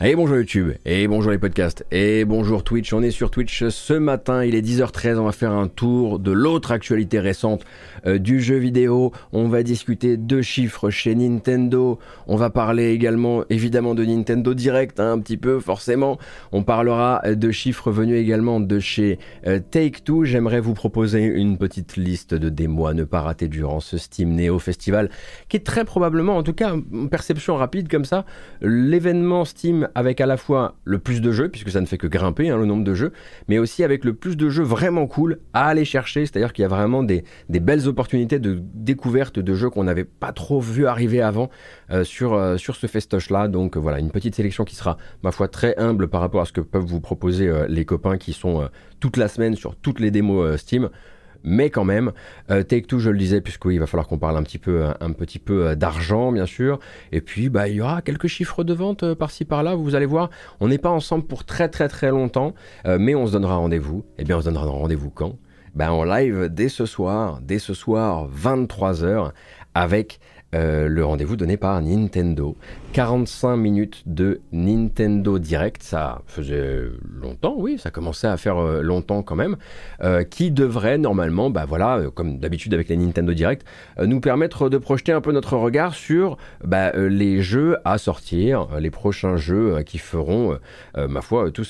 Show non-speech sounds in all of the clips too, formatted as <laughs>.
Et bonjour YouTube, et bonjour les podcasts, et bonjour Twitch. On est sur Twitch ce matin, il est 10h13, on va faire un tour de l'autre actualité récente euh, du jeu vidéo. On va discuter de chiffres chez Nintendo. On va parler également évidemment de Nintendo Direct, hein, un petit peu forcément. On parlera de chiffres venus également de chez euh, Take-Two. J'aimerais vous proposer une petite liste de démos à ne pas rater durant ce Steam Neo Festival, qui est très probablement, en tout cas, en perception rapide comme ça, l'événement Steam avec à la fois le plus de jeux, puisque ça ne fait que grimper hein, le nombre de jeux, mais aussi avec le plus de jeux vraiment cool à aller chercher. C'est-à-dire qu'il y a vraiment des, belles opportunités de découverte de jeux qu'on n'avait pas trop vu arriver avant euh, sur, euh, sur ce festoche-là. Donc euh, voilà, une petite sélection qui sera, ma foi, très humble par rapport à ce que peuvent vous proposer les copains qui sont toute la semaine sur toutes les démos Steam mais quand même, euh, Take Two, je le disais, puisqu'il va falloir qu'on parle un petit peu, un, petit peu euh, d'argent, bien sûr. Et puis, bah, il y aura quelques chiffres de vente euh, par-ci par-là. Vous allez voir, on n'est pas ensemble pour très très très longtemps, mais on se donnera rendez-vous. Eh bien, on se donnera rendez-vous quand? Ben, En live dès ce soir, dès ce soir, 23h, avec euh, le rendez-vous donné par Nintendo. 45 minutes de Nintendo Direct, ça faisait longtemps, oui, ça commençait à faire euh, longtemps quand même, euh, qui devrait normalement, bah voilà, comme d'habitude avec les Nintendo Direct, nous permettre de projeter un peu notre regard sur bah, les jeux à sortir, les prochains jeux qui feront, ma foi, tout,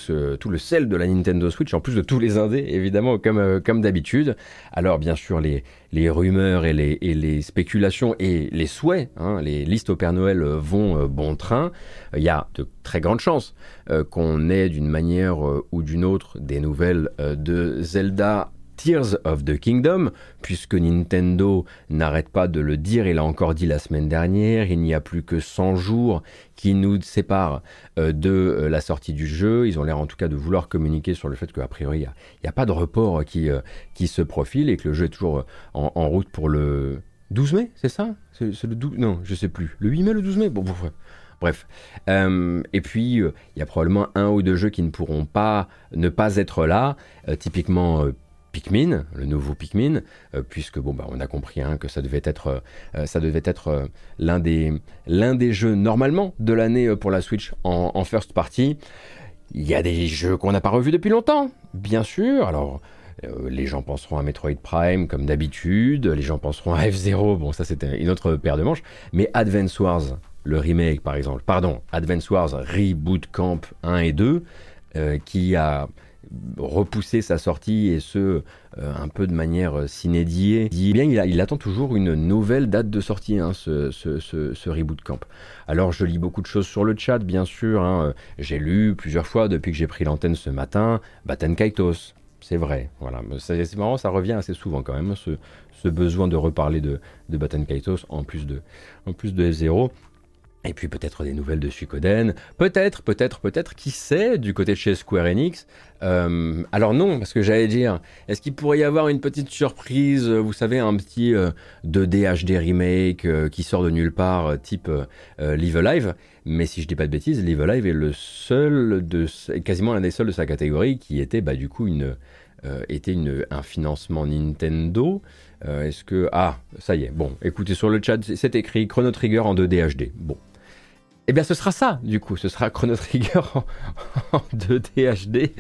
le sel de la Nintendo Switch, en plus de tous les indés, évidemment, comme, d'habitude. Alors bien sûr, les, rumeurs et les, spéculations et les souhaits, hein, les listes au Père Noël euh, vont euh, bon train. Il y a de très grandes chances euh, qu'on ait d'une manière ou d'une autre des nouvelles de Zelda Tears of the Kingdom, puisque Nintendo n'arrête pas de le dire, il l'a encore dit la semaine dernière, il n'y a plus que 100 jours qui nous séparent de la sortie du jeu. Ils ont l'air en tout cas de vouloir communiquer sur le fait qu'a priori, il n'y a, pas de report qui se profile et que le jeu est toujours en, route pour le 12 mai, c'est ça? C'est le 12 Non, je sais plus. Le 8 mai, le 12 mai? Bon, Bref. et puis, il y a probablement un ou deux jeux qui ne pourront pas ne pas être là. typiquement, Pikmin, le nouveau Pikmin, euh, puisque bon bah on a compris hein, que ça devait être, euh, ça devait être euh, l'un des, l'un des jeux normalement de l'année pour la Switch en, first party. Il y a des jeux qu'on n'a pas revus depuis longtemps, bien sûr. Alors les gens penseront à Metroid Prime comme d'habitude, les gens penseront à F0, bon ça c'était une autre paire de manches, mais Advance Wars, le remake par exemple, pardon, Advance Wars Reboot Camp 1 et 2, qui a repousser sa sortie et ce euh, un peu de manière euh, s'inédiée. Eh bien, il, attend toujours une nouvelle date de sortie, hein, ce, reboot camp. Alors, je lis beaucoup de choses sur le chat, bien sûr. Hein. J'ai lu plusieurs fois depuis que j'ai pris l'antenne ce matin, Baten Kaitos. C'est vrai, voilà. C'est marrant, ça revient assez souvent quand même, ce, besoin de reparler de, de Kaitos en plus de, en plus de F0. Et puis peut-être des nouvelles de Suikoden, peut-être, peut-être, peut-être, qui sait, du côté de chez Square Enix. Euh, alors non, parce que j'allais dire, est-ce qu'il pourrait y avoir une petite surprise, vous savez, un petit 2D euh, HD remake euh, qui sort de nulle part, type Live Alive? Mais si je dis pas de bêtises, Live Alive est le seul, quasiment l'un des seuls de sa catégorie qui était bah, du coup était un financement Nintendo. Est-ce que... Ah, ça y est, bon, écoutez, sur le chat, c'est écrit Chrono Trigger en 2D HD. Bon, eh bien, ce sera ça, du coup. Ce sera Chrono Trigger en, 2D HD.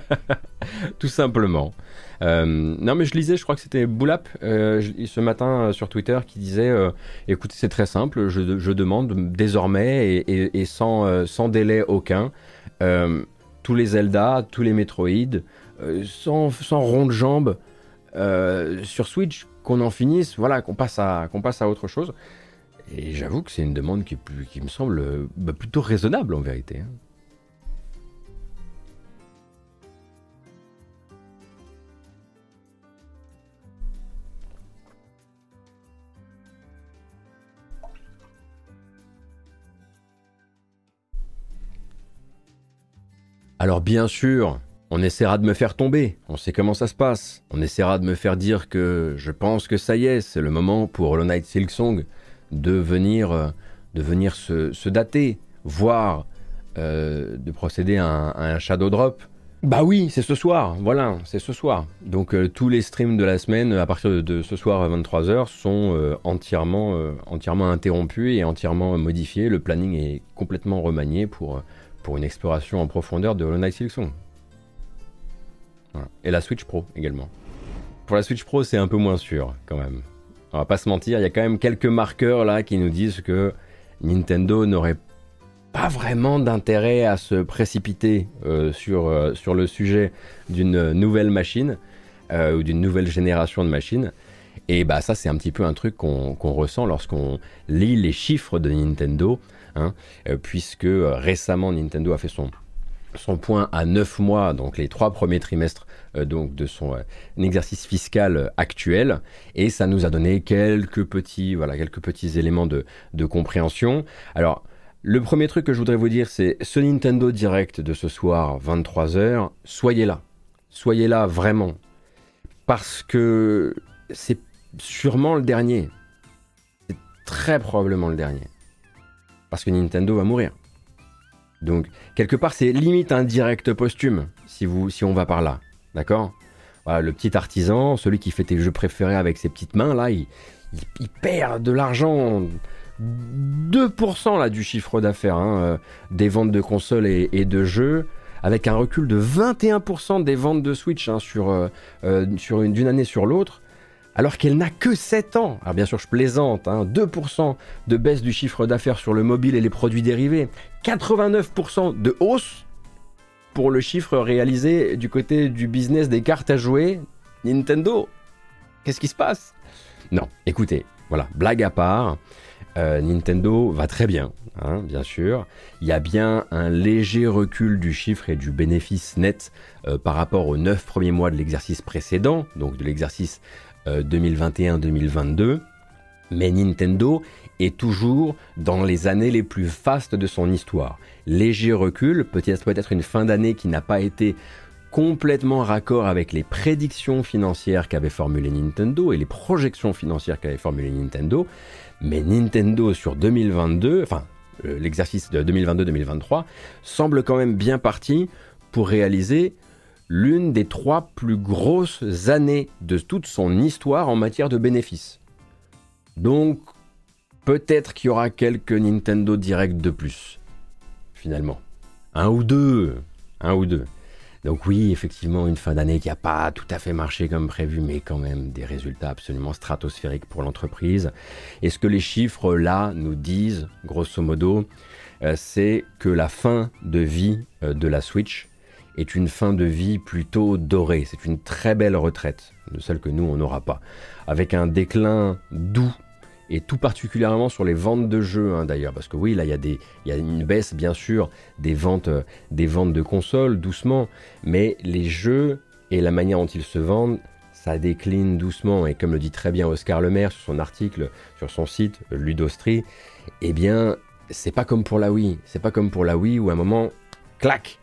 <laughs> Tout simplement. Euh, non, mais je lisais, je crois que c'était Boulap euh, ce matin euh, sur Twitter qui disait écoutez, c'est très simple, je, demande désormais et, sans, délai aucun tous les Zelda, tous les Metroid, sans, sans rond de jambe sur Switch, qu'on en finisse, voilà, qu'on passe, qu'on passe à autre chose. Et j'avoue que c'est une demande qui, me semble bah, plutôt raisonnable en vérité. Hein. Alors bien sûr, on essaiera de me faire tomber, on sait comment ça se passe. On essaiera de me faire dire que je pense que ça y est, c'est le moment pour Hollow Knight Silksong de venir, euh, de venir se, dater, voire euh, de procéder à un, shadow drop. Bah oui, c'est ce soir, voilà, c'est ce soir. Donc euh, tous les streams de la semaine à partir de, ce soir à 23h sont euh, entièrement, entièrement interrompus et entièrement modifiés. Le planning est complètement remanié pour, pour une exploration en profondeur de Hollow Knight Silksong. Et la Switch Pro également. Pour la Switch Pro, c'est un peu moins sûr quand même. On va pas se mentir, il y a quand même quelques marqueurs là qui nous disent que Nintendo n'aurait pas vraiment d'intérêt à se précipiter euh, sur, euh, sur le sujet d'une nouvelle machine euh, ou d'une nouvelle génération de machines. Et bah ça c'est un petit peu un truc qu'on ressent lorsqu'on lit les chiffres de Nintendo, hein, puisque récemment Nintendo a fait son, son point à 9 mois, donc les trois premiers trimestres donc de son exercice fiscal actuel, et ça nous a donné quelques petits, voilà, quelques petits éléments de, de compréhension. Alors le premier truc que je voudrais vous dire, c'est ce Nintendo Direct de ce soir, 23h, soyez là. Soyez là vraiment. Parce que c'est sûrement le dernier. C'est très probablement le dernier. Parce que Nintendo va mourir. Donc, quelque part, c'est limite un direct posthume, si, vous, si on va par là. D'accord? Le petit artisan, celui qui fait tes jeux préférés avec ses petites mains, là, il perd de l'argent. 2% là, du chiffre d'affaires hein, euh, des ventes de consoles et, de jeux, avec un recul de 21% des ventes de Switch hein, euh, euh, d'une année sur l'autre, alors qu'elle n'a que 7 ans. Alors bien sûr, je plaisante, 2% hein, de baisse du chiffre d'affaires sur le mobile et les produits dérivés, 89% de hausse pour le chiffre réalisé du côté du business des cartes à jouer. Nintendo, qu'est-ce qui se passe? Non, écoutez, voilà, blague à part. Euh, Nintendo va très bien, hein, bien sûr. Il y a bien un léger recul du chiffre et du bénéfice net euh, par rapport aux 9 premiers mois de l'exercice précédent, donc de l'exercice 2021-2022. Euh, Mais Nintendo est toujours dans les années les plus fastes de son histoire. Léger recul, peut-être peut-être une fin d'année qui n'a pas été complètement raccord avec les prédictions financières qu'avait formulées Nintendo et les projections financières qu'avait formulées Nintendo, mais Nintendo sur 2022, enfin euh, l'exercice de 2022-2023, semble quand même bien parti pour réaliser l'une des trois plus grosses années de toute son histoire en matière de bénéfices. Donc, peut-être qu'il y aura quelques Nintendo Direct de plus, finalement. Un ou deux, un ou deux. Donc oui, effectivement, une fin d'année qui n'a pas tout à fait marché comme prévu, mais quand même des résultats absolument stratosphériques pour l'entreprise. Et ce que les chiffres là nous disent, grosso modo, euh, c'est que la fin de vie euh, de la Switch est une fin de vie plutôt dorée. C'est une très belle retraite, de celle que nous, on n'aura pas. Avec un déclin doux et tout particulièrement sur les ventes de jeux hein, d'ailleurs, parce que oui, là il y, a une baisse bien sûr des ventes, euh, des ventes de consoles doucement, mais les jeux et la manière dont ils se vendent, ça décline doucement, et comme le dit très bien Oscar Lemaire sur son article, sur son site Ludostri, eh bien c'est pas comme pour la Wii, c'est pas comme pour la Wii où à un moment, clac,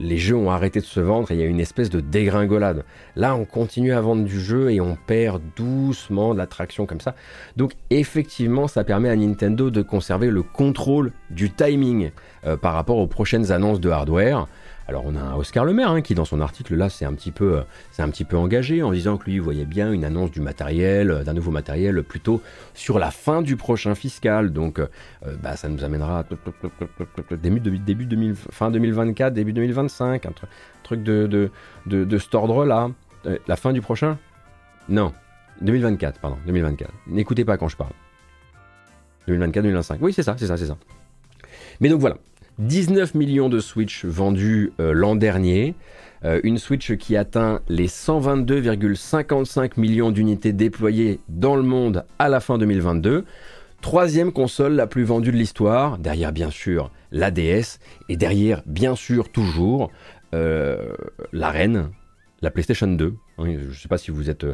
les jeux ont arrêté de se vendre et il y a une espèce de dégringolade. Là, on continue à vendre du jeu et on perd doucement de l'attraction comme ça. Donc effectivement, ça permet à Nintendo de conserver le contrôle du timing par rapport aux prochaines annonces de hardware. Alors on a un Oscar Le Maire hein, qui dans son article là c'est un petit peu euh, un petit peu engagé en disant que lui voyait bien une annonce du matériel, euh, d'un nouveau matériel plutôt sur la fin du prochain fiscal. Donc euh, bah, ça nous amènera début, début 2000, fin 2024, début 2025, un truc de, de, cet ordre là. la fin du prochain? Non, 2024 pardon, 2024. N'écoutez pas quand je parle. 2024-2025. Oui, c'est ça, c'est ça, c'est ça. Mais donc voilà, 19 millions de Switch vendus euh, l'an dernier. Euh, une Switch qui atteint les 122,55 millions d'unités déployées dans le monde à la fin 2022. Troisième console la plus vendue de l'histoire, derrière bien sûr la DS, et derrière bien sûr toujours euh, la reine, la PlayStation 2. je ne sais pas si vous êtes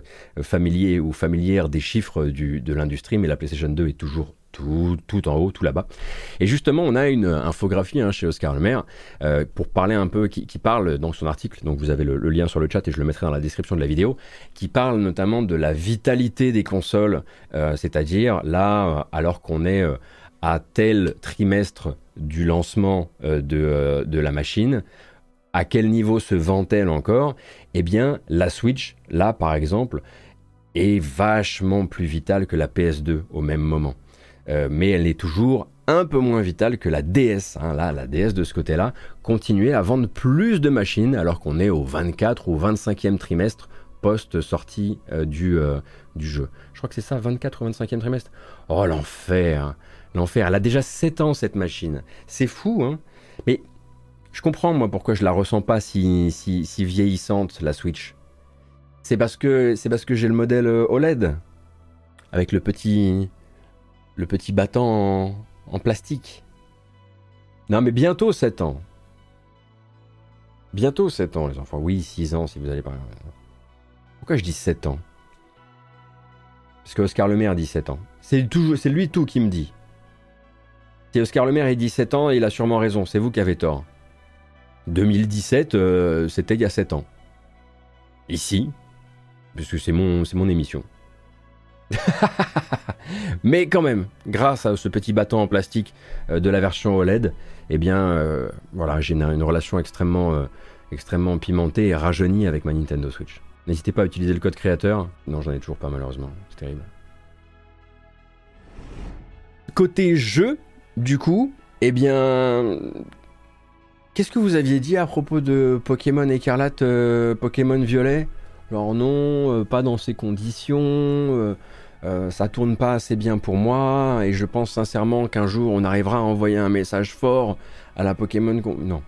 familier ou familière des chiffres de l'industrie, mais la PlayStation 2 est toujours tout, en haut, tout là-bas. Et justement, on a une infographie hein, chez Oscar Lemaire euh, pour parler un peu, qui, parle dans son article, donc vous avez le, lien sur le chat et je le mettrai dans la description de la vidéo, qui parle notamment de la vitalité des consoles, euh, c'est-à-dire là, alors qu'on est euh, à tel trimestre du lancement de, de la machine, à quel niveau se vend-elle encore? Eh bien, la Switch, là par exemple, est vachement plus vitale que la PS2 au même moment. Euh, mais elle est toujours un peu moins vitale que la DS. Hein. La DS de ce côté-là continuait à vendre plus de machines alors qu'on est au 24 ou 25e trimestre post-sortie euh, du, euh, du jeu. Je crois que c'est ça, 24 ou 25e trimestre? Oh l'enfer L'enfer. Elle a déjà 7 ans cette machine. C'est fou, hein Mais je comprends moi pourquoi je la ressens pas si, si, vieillissante, la Switch. C'est parce que, c'est parce que j'ai le modèle OLED. Avec le petit, le petit battant en, plastique. Non mais bientôt 7 ans. Bientôt 7 ans les enfants. Oui, 6 ans si vous allez pas... Pourquoi je dis 7 ans? Parce que Oscar Le Maire dit 7 ans. C'est, lui tout qui me dit. Si Oscar Le Maire dit 17 ans, il a sûrement raison, c'est vous qui avez tort. 2017, euh, c'était il y a 7 ans. Ici, c'est mon, c'est mon émission. <laughs> Mais quand même, grâce à ce petit bâton en plastique euh, de la version OLED, eh bien, euh, voilà, j'ai une, relation extrêmement, extrêmement pimentée et rajeunie avec ma Nintendo Switch. N'hésitez pas à utiliser le code créateur. Non, j'en ai toujours pas malheureusement. C'est terrible. Côté jeu, du coup, eh bien, qu'est-ce que vous aviez dit à propos de Pokémon écarlate, euh, Pokémon violet? Alors non, euh, pas dans ces conditions. Euh, ça tourne pas assez bien pour moi et je pense sincèrement qu'un jour on arrivera à envoyer un message fort à la Pokémon. Non,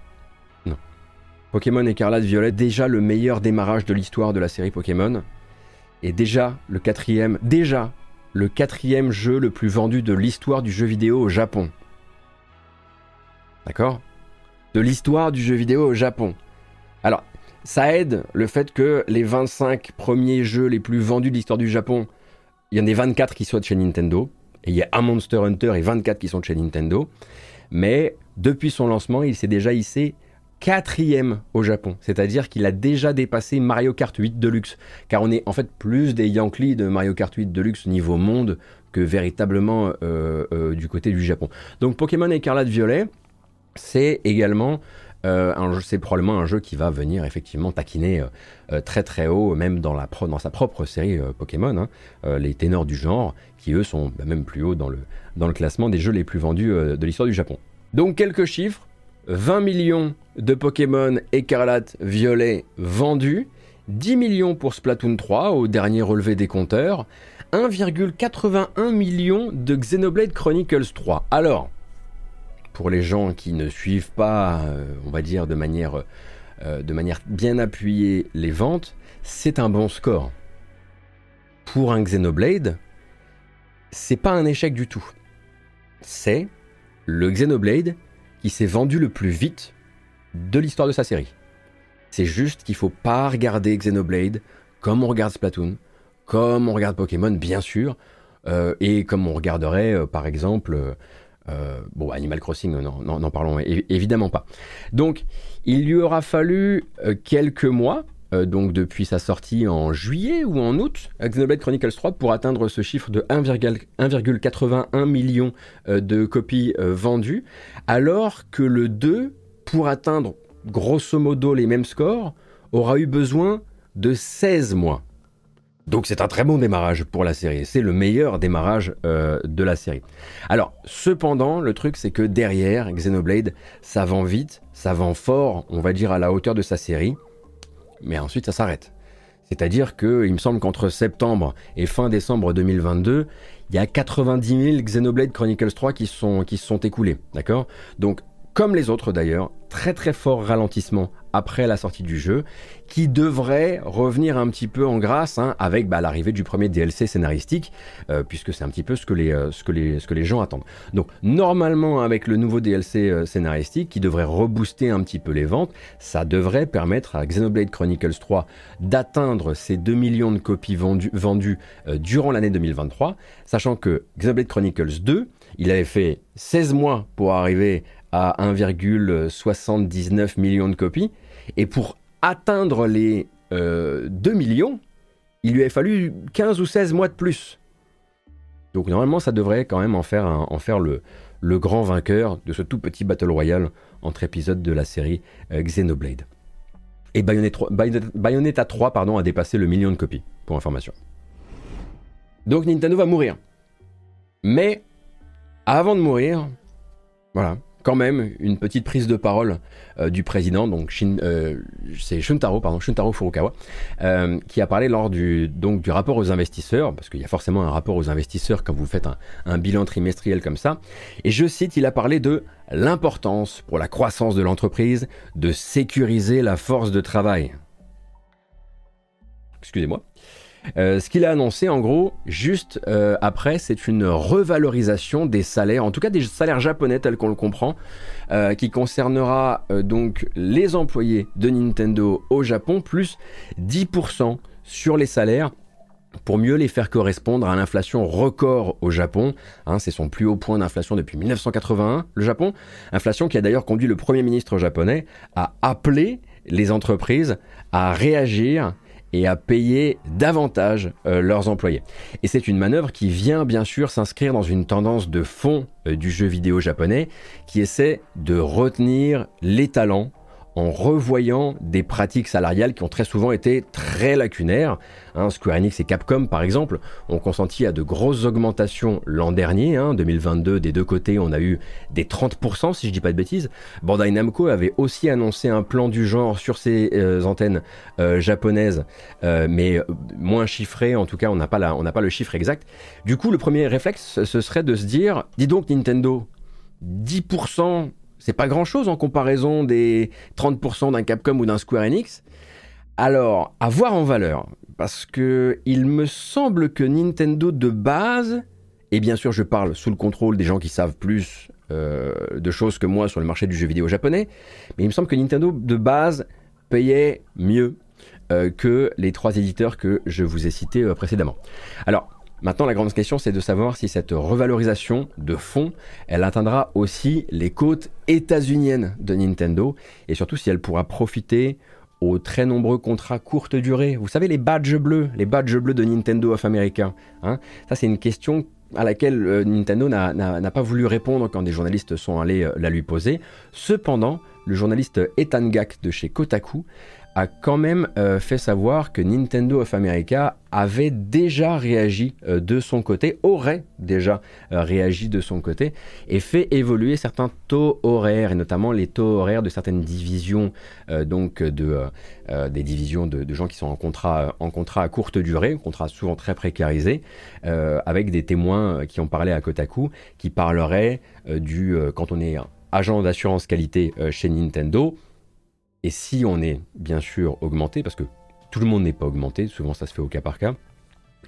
non. Pokémon écarlate violet, déjà le meilleur démarrage de l'histoire de la série Pokémon et déjà le quatrième, déjà le quatrième jeu le plus vendu de l'histoire du jeu vidéo au Japon. D'accord? De l'histoire du jeu vidéo au Japon. Alors, ça aide le fait que les 25 premiers jeux les plus vendus de l'histoire du Japon, il y en a 24 qui soient de chez Nintendo. Il y a un Monster Hunter et 24 qui sont chez Nintendo. Mais depuis son lancement, il s'est déjà hissé quatrième au Japon. C'est-à-dire qu'il a déjà dépassé Mario Kart 8 Deluxe. Car on est en fait plus des Yankees de Mario Kart 8 Deluxe niveau monde que véritablement euh, euh, du côté du Japon. Donc Pokémon Écarlate Violet, c'est également euh, c'est probablement un jeu qui va venir effectivement taquiner très très haut, même dans sa propre série Pokémon, hein. les ténors du genre, qui eux sont bah, même plus haut dans le, dans le classement des jeux les plus vendus de l'histoire du Japon. Donc quelques chiffres, 20 millions de Pokémon écarlate violet vendus, 10 millions pour Splatoon 3 au dernier relevé des compteurs, 1,81 million de Xenoblade Chronicles 3. Alors, pour les gens qui ne suivent pas, euh, on va dire de manière, euh, de manière bien appuyée les ventes, c'est un bon score. Pour un Xenoblade, c'est pas un échec du tout. C'est le Xenoblade qui s'est vendu le plus vite de l'histoire de sa série. C'est juste qu'il faut pas regarder Xenoblade comme on regarde Splatoon, comme on regarde Pokémon, bien sûr, euh, et comme on regarderait, par exemple, euh, bon, Animal Crossing, n'en parlons évidemment pas. Donc, il lui aura fallu quelques mois, donc depuis sa sortie en juillet ou en août, Xenoblade Chronicles 3, pour atteindre ce chiffre de 1,81 million de copies vendues, alors que le 2, pour atteindre grosso modo les mêmes scores, aura eu besoin de 16 mois. Donc c'est un très bon démarrage pour la série. C'est le meilleur démarrage euh, de la série. Alors, cependant, le truc c'est que derrière, Xenoblade, ça vend vite, ça vend fort, on va dire à la hauteur de sa série, mais ensuite ça s'arrête. C'est-à-dire que, il me semble qu'entre septembre et fin décembre 2022, il y a 90 000 Xenoblade Chronicles 3 qui sont, qui sont écoulés. D'accord? Donc, comme les autres d'ailleurs, très très fort ralentissement après la sortie du jeu, qui devrait revenir un petit peu en grâce hein, avec bah, l'arrivée du premier DLC scénaristique, euh, puisque c'est un petit peu ce que, les, euh, ce, que les, gens attendent. Donc normalement avec le nouveau DLC euh, scénaristique qui devrait rebooster un petit peu les ventes, ça devrait permettre à Xenoblade Chronicles 3 d'atteindre ces 2 millions de copies vendues, vendues durant l'année 2023, sachant que Xenoblade Chronicles 2, il avait fait 16 mois pour arriver à 1,79 million de copies. Et pour atteindre les 2 euh, millions, il lui a fallu 15 ou 16 mois de plus. Donc normalement, ça devrait quand même en faire, en faire le, le, grand vainqueur de ce tout petit Battle Royale entre épisodes de la série euh, Xenoblade. Et Bayonetta 3 pardon, a dépassé le million de copies, pour information. Donc Nintendo va mourir. Mais avant de mourir, voilà, quand même une petite prise de parole euh, du président, donc euh, c'est Shuntaro, pardon, Shuntaro Furukawa, euh, qui a parlé lors du, donc, du rapport aux investisseurs, parce qu'il y a forcément un rapport aux investisseurs quand vous faites un, un bilan trimestriel comme ça. Et je cite, il a parlé de l'importance pour la croissance de l'entreprise de sécuriser la force de travail. Excusez-moi. Euh, ce qu'il a annoncé, en gros, juste euh, après, c'est une revalorisation des salaires, en tout cas des salaires japonais tels qu'on le comprend, euh, qui concernera donc les employés de Nintendo au Japon, plus 10% sur les salaires pour mieux les faire correspondre à l'inflation record au Japon. Hein, c'est son plus haut point d'inflation depuis 1981, le Japon. Inflation qui a d'ailleurs conduit le Premier ministre japonais à appeler les entreprises à réagir et à payer davantage euh, leurs employés. Et c'est une manœuvre qui vient bien sûr s'inscrire dans une tendance de fond euh, du jeu vidéo japonais qui essaie de retenir les talents en revoyant des pratiques salariales qui ont très souvent été très lacunaires. Hein, Square Enix et Capcom, par exemple, ont consenti à de grosses augmentations l'an dernier. Hein, 2022, des deux côtés, on a eu des 30%, si je dis pas de bêtises. Bandai Namco avait aussi annoncé un plan du genre sur ses euh, antennes euh, japonaises, euh, mais moins chiffré. En tout cas, on n'a pas, on n'a pas le chiffre exact. Du coup, le premier réflexe, ce serait de se dire, dis donc Nintendo, 10% c'est pas grand chose en comparaison des 30% d'un Capcom ou d'un Square Enix. Alors, à voir en valeur, parce que il me semble que Nintendo de base, et bien sûr je parle sous le contrôle des gens qui savent plus euh, de choses que moi sur le marché du jeu vidéo japonais, mais il me semble que Nintendo de base payait mieux euh, que les trois éditeurs que je vous ai cités euh, précédemment. Alors, Maintenant, la grande question, c'est de savoir si cette revalorisation de fonds, elle atteindra aussi les côtes états-uniennes de Nintendo, et surtout si elle pourra profiter aux très nombreux contrats courte durée. Vous savez, les badges bleus, les badges bleus de Nintendo of America. Hein Ça, c'est une question à laquelle euh, Nintendo n'a pas voulu répondre quand des journalistes sont allés euh, la lui poser. Cependant, le journaliste Ethan Gack de chez Kotaku a quand même euh, fait savoir que Nintendo of America avait déjà réagi euh, de son côté, aurait déjà euh, réagi de son côté, et fait évoluer certains taux horaires, et notamment les taux horaires de certaines divisions, donc de, des divisions de, gens qui sont en contrat, en contrat à courte durée, contrat souvent très précarisé, avec des témoins qui ont parlé à Kotaku, qui parleraient du, quand on est agent d'assurance qualité chez Nintendo, et si on est bien sûr augmenté, parce que tout le monde n'est pas augmenté, souvent ça se fait au cas par cas,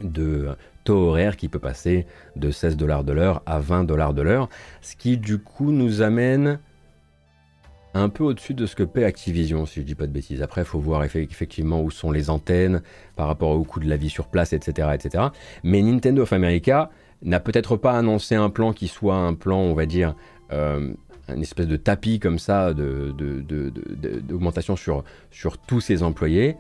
de taux horaire qui peut passer de 16 dollars de l'heure à 20 dollars de l'heure, ce qui du coup nous amène un peu au-dessus de ce que paie Activision, si je dis pas de bêtises. Après, il faut voir effectivement où sont les antennes par rapport au coût de la vie sur place, etc. etc. Mais Nintendo of America n'a peut-être pas annoncé un plan qui soit un plan, on va dire, euh, une espèce de tapis comme ça d'augmentation sur, sur tous ses employés,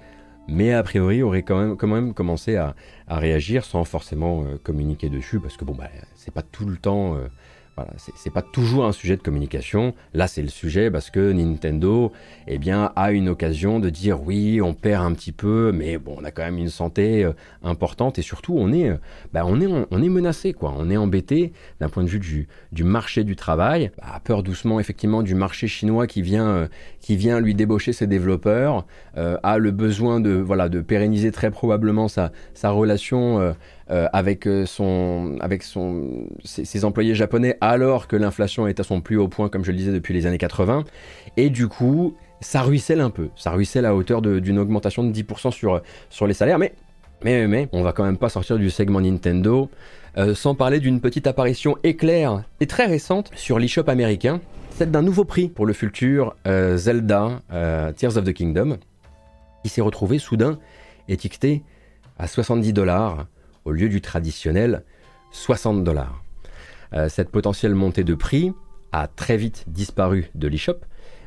mais a priori aurait quand même, quand même commencé à, réagir sans forcément euh, communiquer dessus, parce que bon, bah, c'est pas tout le temps euh, voilà, c'est pas toujours un sujet de communication. Là, c'est le sujet parce que Nintendo, eh bien, a une occasion de dire oui, on perd un petit peu, mais bon, on a quand même une santé euh, importante et surtout, on est, euh, bah, on est, on, est menacé, quoi. On est embêté d'un point de vue du, marché du travail. Bah, peur doucement, effectivement, du marché chinois qui vient, euh, qui vient lui débaucher ses développeurs, a le besoin de, voilà, de pérenniser très probablement sa, sa relation euh, avec, euh, son, avec son, ses, employés japonais alors que l'inflation est à son plus haut point, comme je le disais, depuis les années 80. Et du coup, ça ruisselle un peu. Ça ruisselle à hauteur d'une augmentation de 10% sur, sur les salaires. Mais, mais, mais, on va quand même pas sortir du segment Nintendo euh, sans parler d'une petite apparition éclair et très récente sur l'eShop américain, celle d'un nouveau prix pour le futur Zelda Tears of the Kingdom, qui s'est retrouvé soudain étiqueté à 70 dollars au lieu du traditionnel 60 dollars. Euh, cette potentielle montée de prix a très vite disparu de l'eShop,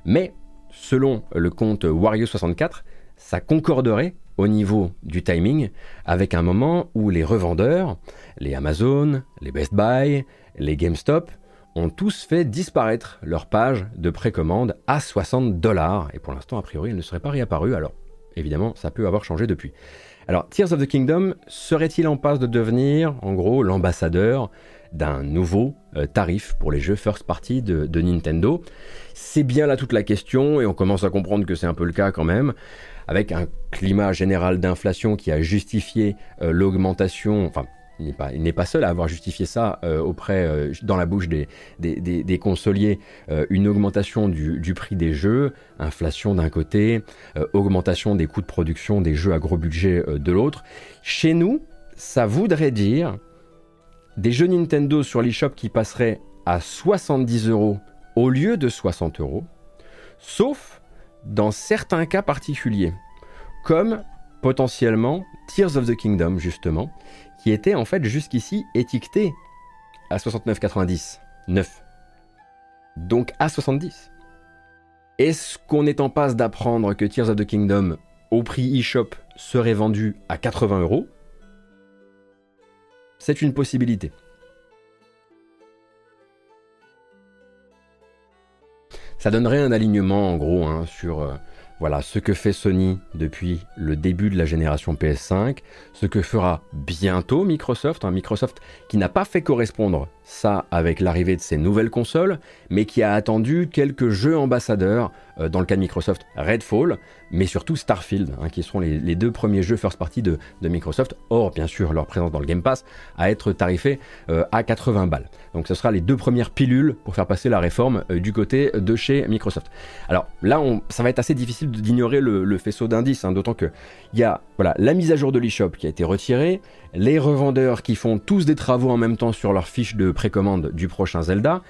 mais selon le compte Wario64, ça concorderait au niveau du timing avec un moment où les revendeurs, les Amazon, les Best Buy, les GameStop, ont tous fait disparaître leur page de précommande à 60 dollars. Et pour l'instant, a priori, elle ne serait pas réapparue. Alors, évidemment, ça peut avoir changé depuis. Alors, Tears of the Kingdom serait-il en passe de devenir, en gros, l'ambassadeur d'un nouveau euh, tarif pour les jeux first party de, Nintendo? C'est bien là toute la question, et on commence à comprendre que c'est un peu le cas quand même, avec un climat général d'inflation qui a justifié euh, l'augmentation, il n'est pas, seul à avoir justifié ça euh, auprès, euh, dans la bouche des, consoliers, euh, une augmentation du, prix des jeux, inflation d'un côté, augmentation des coûts de production des jeux à gros budget de l'autre. Chez nous, ça voudrait dire des jeux Nintendo sur l'eShop qui passeraient à 70 euros au lieu de 60 euros, sauf dans certains cas particuliers, comme potentiellement Tears of the Kingdom justement, qui était en fait jusqu'ici étiqueté à 69,90, 9. Donc à 70. Est-ce qu'on est en passe d'apprendre que Tears of the Kingdom au prix eShop serait vendu à 80 euros? C'est une possibilité. Ça donnerait un alignement en gros hein, sur euh, voilà ce que fait Sony depuis le début de la génération PS5, ce que fera bientôt Microsoft, un Microsoft qui n'a pas fait correspondre ça avec l'arrivée de ses nouvelles consoles, mais qui a attendu quelques jeux ambassadeurs, euh, dans le cas de Microsoft Redfall, mais surtout Starfield, hein, qui seront les, deux premiers jeux first party de, Microsoft, or bien sûr leur présence dans le Game Pass, à être tarifée euh, à 80 balles. Donc ce sera les deux premières pilules pour faire passer la réforme euh, du côté de chez Microsoft. Alors là, ça va être assez difficile d'ignorer le, faisceau d'indices, hein, d'autant que il y a voilà, la mise à jour de l'eShop qui a été retirée, les revendeurs qui font tous des travaux en même temps sur leur fiche de précommande du prochain Zelda,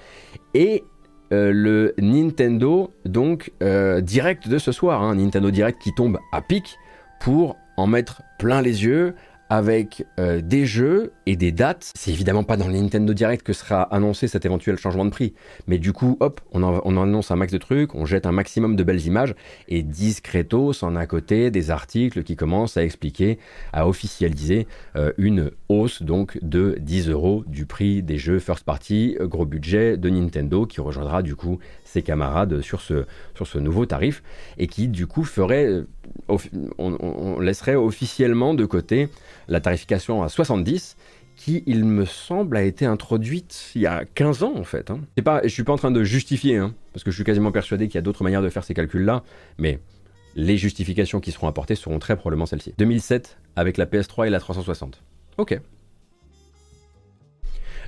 et euh, le Nintendo donc euh, direct de ce soir, hein, Nintendo Direct qui tombe à pic pour en mettre plein les yeux avec euh, des jeux et des dates. C'est évidemment pas dans le Nintendo Direct que sera annoncé cet éventuel changement de prix. Mais du coup, hop, on, on annonce un max de trucs, on jette un maximum de belles images et discretos en à côté des articles qui commencent à expliquer, à officialiser euh, une hausse donc de 10 euros du prix des jeux first party, euh, gros budget de Nintendo qui rejoindra du coup ses camarades sur ce, sur ce nouveau tarif et qui du coup ferait, on laisserait officiellement de côté la tarification à 70 qui, il me semble, a été introduite il y a 15 ans en fait. Hein. Pas, je suis pas en train de justifier, hein, parce que je suis quasiment persuadé qu'il y a d'autres manières de faire ces calculs-là, mais les justifications qui seront apportées seront très probablement celles-ci. 2007 avec la PS3 et la 360. Ok.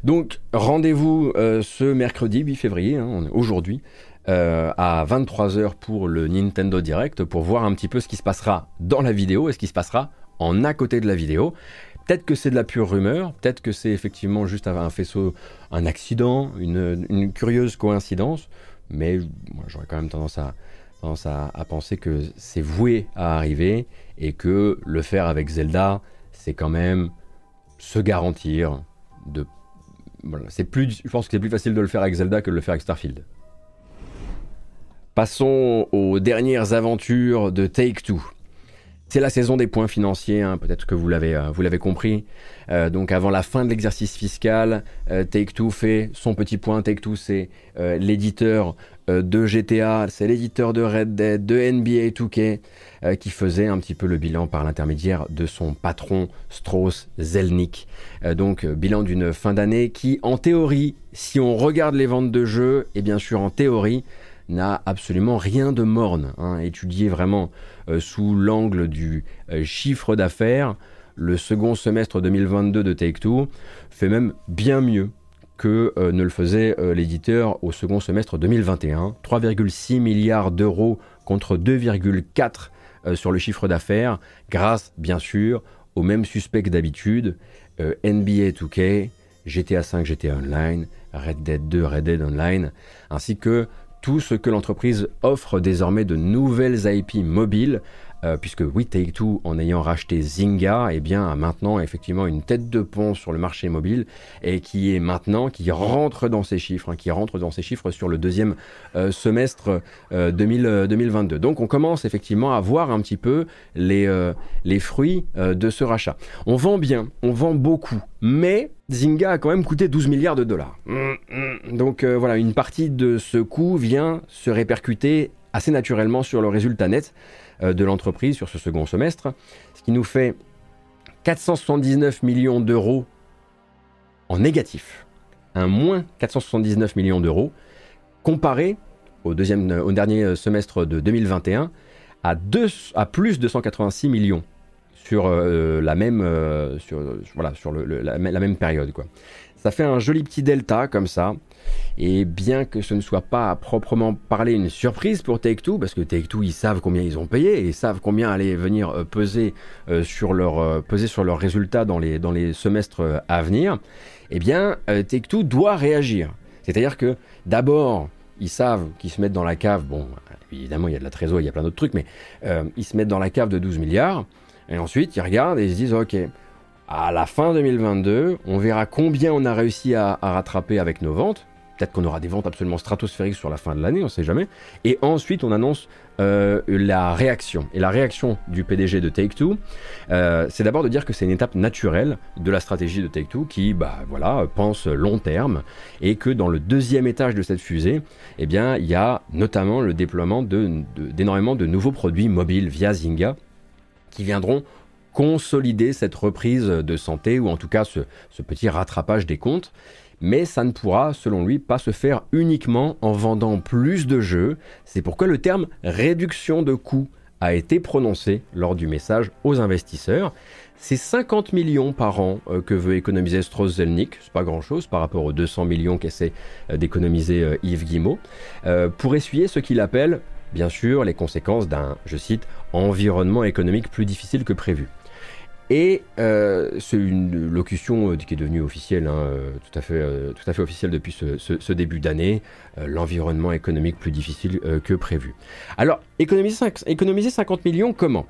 Donc rendez-vous euh, ce mercredi 8 février, hein, aujourd'hui, euh, à 23h pour le Nintendo Direct, pour voir un petit peu ce qui se passera dans la vidéo et ce qui se passera en à côté de la vidéo. Peut-être que c'est de la pure rumeur, peut-être que c'est effectivement juste un faisceau, un accident, une, curieuse coïncidence, mais moi j'aurais quand même tendance à, tendance à, penser que c'est voué à arriver et que le faire avec Zelda, c'est quand même se garantir de. C'est plus, je pense que c'est plus facile de le faire avec Zelda que de le faire avec Starfield. Passons aux dernières aventures de Take Two. C'est la saison des points financiers, hein, peut-être que vous l'avez, euh, vous l'avez compris. Euh, donc avant la fin de l'exercice fiscal, euh, Take-Two fait son petit point. Take-Two, c'est l'éditeur de GTA, c'est l'éditeur de Red Dead, de NBA 2K, qui faisait un petit peu le bilan par l'intermédiaire de son patron Strauss Zelnick. donc bilan d'une fin d'année qui, en théorie, si on regarde les ventes de jeux, et bien sûr en théorie, n'a absolument rien de morne. Hein, étudié vraiment euh, sous l'angle du euh, chiffre d'affaires, le second semestre 2022 de Take-Two fait même bien mieux que euh, ne le faisait l'éditeur au second semestre 2021. 3,6 milliards d'euros contre 2,4 sur le chiffre d'affaires, grâce bien sûr aux mêmes suspects d'habitude, NBA 2K, GTA 5, GTA Online, Red Dead 2, Red Dead Online, ainsi que tout ce que l'entreprise offre désormais de nouvelles IP mobiles euh, puisque oui, Take-Two, en ayant racheté Zynga, eh bien, a maintenant effectivement une tête de pont sur le marché mobile et qui est maintenant, qui rentre dans ces chiffres, hein, qui rentre dans ces chiffres sur le deuxième euh, semestre 2022. Donc on commence effectivement à voir un petit peu les, les fruits de ce rachat. On vend bien, on vend beaucoup, mais Zynga a quand même coûté 12 milliards de dollars. Mm, mm. Donc voilà, une partie de ce coût vient se répercuter assez naturellement sur le résultat net euh, de l'entreprise sur ce second semestre, ce qui nous fait 479 millions d'euros en négatif. Un moins 479 millions d'euros comparé au, deuxième, au dernier semestre de 2021 à, plus de 186 millions sur euh, la même, euh, période. Ça fait un joli petit delta comme ça. Et bien que ce ne soit pas à proprement parler une surprise pour Take-Two, parce que Take-Two, ils savent combien ils ont payé, et ils savent combien aller venir euh, peser, euh, sur leur, euh, peser sur leurs résultats dans les, dans les semestres à venir, eh bien, Take-Two doit réagir. C'est-à-dire que d'abord, ils savent qu'ils se mettent dans la cave, bon, évidemment, il y a de la trésorerie, il y a plein d'autres trucs, mais ils se mettent dans la cave de 12 milliards, et ensuite, ils regardent et ils se disent, ok, à la fin 2022, on verra combien on a réussi à rattraper avec nos ventes, Peut-être qu'on aura des ventes absolument stratosphériques sur la fin de l'année, on ne sait jamais. Et ensuite, on annonce euh, la réaction. Et la réaction du PDG de Take-Two, euh, c'est d'abord de dire que c'est une étape naturelle de la stratégie de Take-Two qui, bah, voilà, pense long terme et que dans le deuxième étage de cette fusée, eh bien, il y a notamment le déploiement d'énormément de, de nouveaux produits mobiles via Zynga qui viendront consolider cette reprise de santé ou en tout cas ce, petit rattrapage des comptes mais ça ne pourra, selon lui, pas se faire uniquement en vendant plus de jeux. C'est pourquoi le terme réduction de coûts a été prononcé lors du message aux investisseurs. C'est 50 millions par an euh, que veut économiser Strauss-Zelnick, c'est pas grand-chose par rapport aux 200 millions qu'essaie euh, d'économiser euh, Yves Guillemot, pour essuyer ce qu'il appelle, bien sûr, les conséquences d'un, je cite, environnement économique plus difficile que prévu. Et euh, c'est une locution euh, qui est devenue officielle, hein, euh, tout, à fait, officielle depuis ce, début d'année, l'environnement économique plus difficile que prévu. Alors, économiser, économiser 50 millions, comment?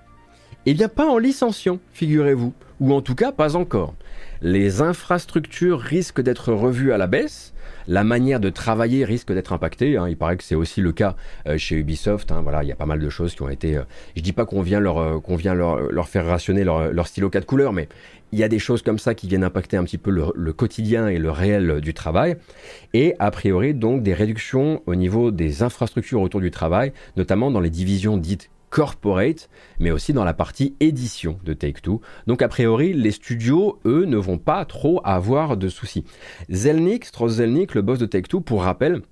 Eh bien, pas en licenciant, figurez-vous, ou en tout cas pas encore. Les infrastructures risquent d'être revues à la baisse, la manière de travailler risque d'être impactée. Hein. Il paraît que c'est aussi le cas euh, chez Ubisoft. Hein. Il y a pas mal de choses qui ont été. Euh, je dis pas qu'on vient leur euh, faire rationner leur, leur stylo 4 couleurs, mais il y a des choses comme ça qui viennent impacter un petit peu le, quotidien et le réel du travail. Et a priori, donc, des réductions au niveau des infrastructures autour du travail, notamment dans les divisions dites corporate, mais aussi dans la partie édition de Take-Two. Donc a priori, les studios, eux, ne vont pas trop avoir de soucis. Zelnick, Strauss Zelnick, le boss de Take-Two, pour rappel,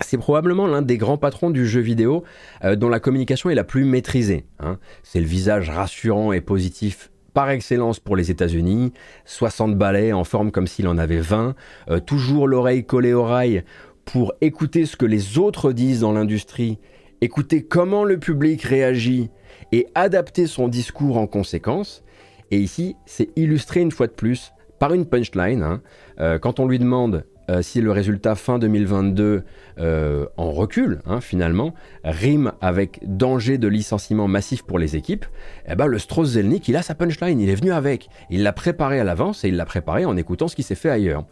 c'est probablement l'un des grands patrons du jeu vidéo euh, dont la communication est la plus maîtrisée. Hein. C'est le visage rassurant et positif par excellence pour les États-Unis, 60 balais en forme comme s'il en avait 20, euh, toujours l'oreille collée au rail pour écouter ce que les autres disent dans l'industrie écouter comment le public réagit et adapter son discours en conséquence. Et ici, c'est illustré une fois de plus par une punchline. Hein. Euh, quand on lui demande euh, si le résultat fin 2022 euh, en recul, hein, finalement, rime avec danger de licenciement massif pour les équipes, eh ben, le Strauss-Zelnick, il a sa punchline, il est venu avec. Il l'a préparé à l'avance et il l'a préparé en écoutant ce qui s'est fait ailleurs.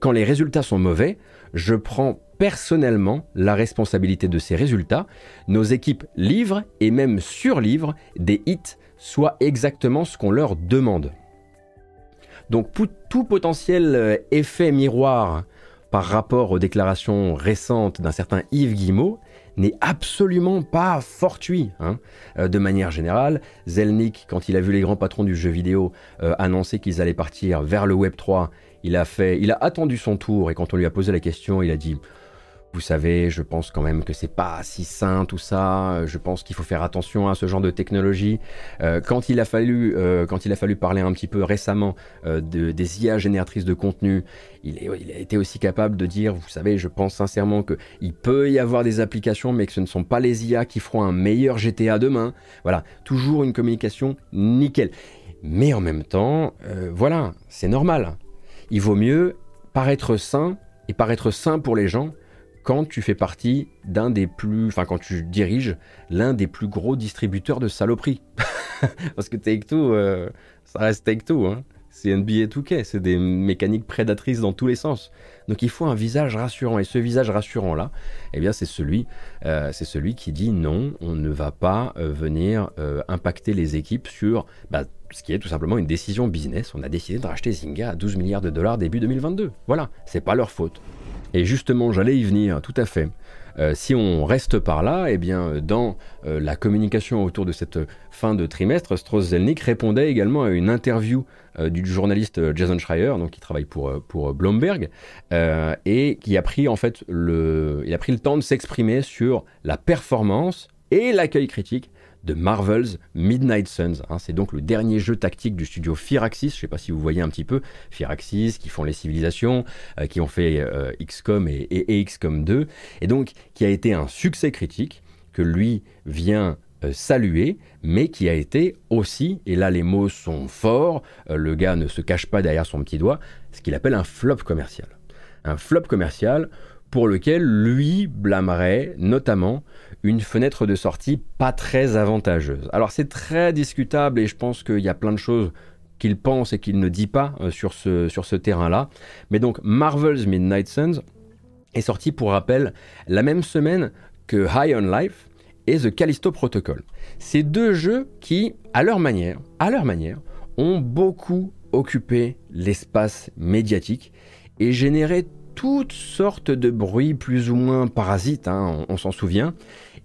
Quand les résultats sont mauvais, je prends personnellement la responsabilité de ces résultats. Nos équipes livrent et même surlivrent des hits, soit exactement ce qu'on leur demande. Donc tout potentiel euh, effet miroir par rapport aux déclarations récentes d'un certain Yves Guillemot n'est absolument pas fortuit. Hein. Euh, de manière générale, Zelnick, quand il a vu les grands patrons du jeu vidéo euh, annoncer qu'ils allaient partir vers le Web 3, il a fait, il a attendu son tour et quand on lui a posé la question, il a dit vous savez, je pense quand même que c'est pas si sain tout ça. Je pense qu'il faut faire attention à ce genre de technologie. Euh, quand il a fallu, euh, quand il a fallu parler un petit peu récemment euh, de, des IA génératrices de contenu, il, il, a été aussi capable de dire, vous savez, je pense sincèrement que il peut y avoir des applications, mais que ce ne sont pas les IA qui feront un meilleur GTA demain. Voilà, toujours une communication nickel. Mais en même temps, voilà, c'est normal. Il vaut mieux paraître sain et paraître sain pour les gens quand tu fais partie d'un des plus, enfin quand tu diriges l'un des plus gros distributeurs de saloperies. <laughs> Parce que Take-Two, euh, ça reste Take-Two, hein. C'est NBA 2K, c'est des mécaniques prédatrices dans tous les sens. Donc il faut un visage rassurant, et ce visage rassurant-là, eh bien c'est celui, euh, celui qui dit non, on ne va pas euh, venir impacter les équipes sur bah, ce qui est tout simplement une décision business. On a décidé de racheter Zynga à 12 milliards de dollars début 2022. Voilà, c'est pas leur faute. Et justement, j'allais y venir, tout à fait. Euh, si on reste par là, eh bien, dans euh, la communication autour de cette fin de trimestre, Strauss-Zelnick répondait également à une interview euh, du journaliste Jason Schreier, donc qui travaille pour, pour Bloomberg, et qui a pris en fait le, il a pris le temps de s'exprimer sur la performance et l'accueil critique de Marvel's Midnight Suns. Hein. c'est donc le dernier jeu tactique du studio Firaxis. Je ne sais pas si vous voyez un petit peu Firaxis, qui font les civilisations, euh, qui ont fait euh, XCOM et, XCOM 2, et donc qui a été un succès critique que lui vient euh, saluer, mais qui a été aussi, et là les mots sont forts, le gars ne se cache pas derrière son petit doigt, ce qu'il appelle un flop commercial. Un flop commercial pour lequel lui blâmerait notamment une fenêtre de sortie pas très avantageuse. Alors c'est très discutable et je pense qu'il y a plein de choses qu'il pense et qu'il ne dit pas euh, sur ce, terrain-là. Mais donc Marvel's Midnight Suns est sorti pour rappel la même semaine que High on Life et The Callisto Protocol. Ces deux jeux qui, à leur manière, à leur manière, ont beaucoup occupé l'espace médiatique et généré toutes sortes de bruits plus ou moins parasites, hein, on s'en souvient,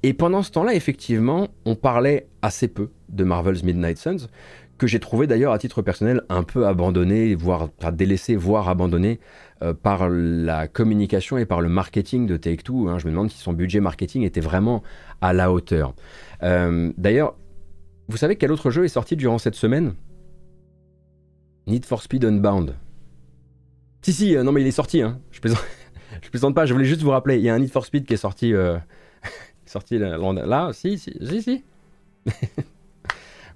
et pendant ce temps-là, effectivement, on parlait assez peu de Marvel's Midnight Suns, que j'ai trouvé d'ailleurs à titre personnel un peu abandonné, voire délaissé, voire abandonné euh, par la communication et par le marketing de Take-Two. Hein. Je me demande si son budget marketing était vraiment à la hauteur. Euh, d'ailleurs, vous savez quel autre jeu est sorti durant cette semaine? Need for Speed Unbound. Si, si, euh, non mais il est sorti, hein. je, plaisante, <laughs> plaisante pas, je voulais juste vous rappeler, il y a un Need for Speed qui est sorti <laughs> sorti là, si, si, si, si. <laughs>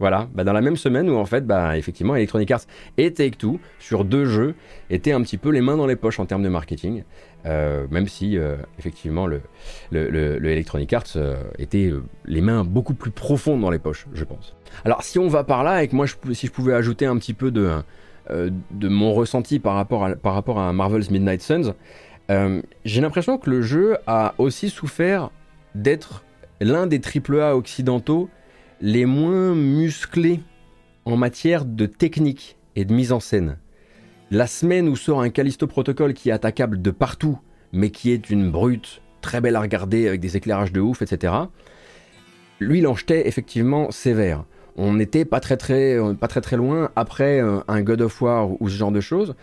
voilà, bah, dans la même semaine où en fait, bah, effectivement, Electronic Arts et Take-Two, sur deux jeux, étaient un petit peu les mains dans les poches en termes de marketing, euh, même si, euh, effectivement, le, le, Electronic Arts euh, était les mains beaucoup plus profondes dans les poches, je pense. Alors, si on va par là, et que moi, si je pouvais ajouter un petit peu de, de mon ressenti par rapport à, par rapport à Marvel's Midnight Suns, j'ai l'impression que le jeu a aussi souffert d'être l'un des AAA occidentaux les moins musclés en matière de technique et de mise en scène. La semaine où sort un Callisto Protocol qui est attaquable de partout, mais qui est une brute, très belle à regarder avec des éclairages de ouf, etc. Lui, il en jetait effectivement sévère. On n'était pas très très pas très très loin après euh, un God of War ou ce genre de choses,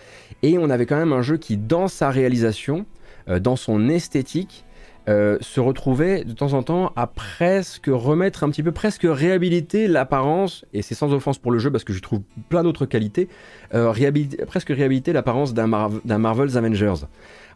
et on avait quand même un jeu qui, dans sa réalisation, euh, dans son esthétique, euh, se retrouvait de temps en temps à presque remettre un petit peu, presque réhabiliter l'apparence, et c'est sans offense pour le jeu parce que je trouve plein d'autres qualités, euh, presque réhabiliter l'apparence d'un Marvel's Avengers.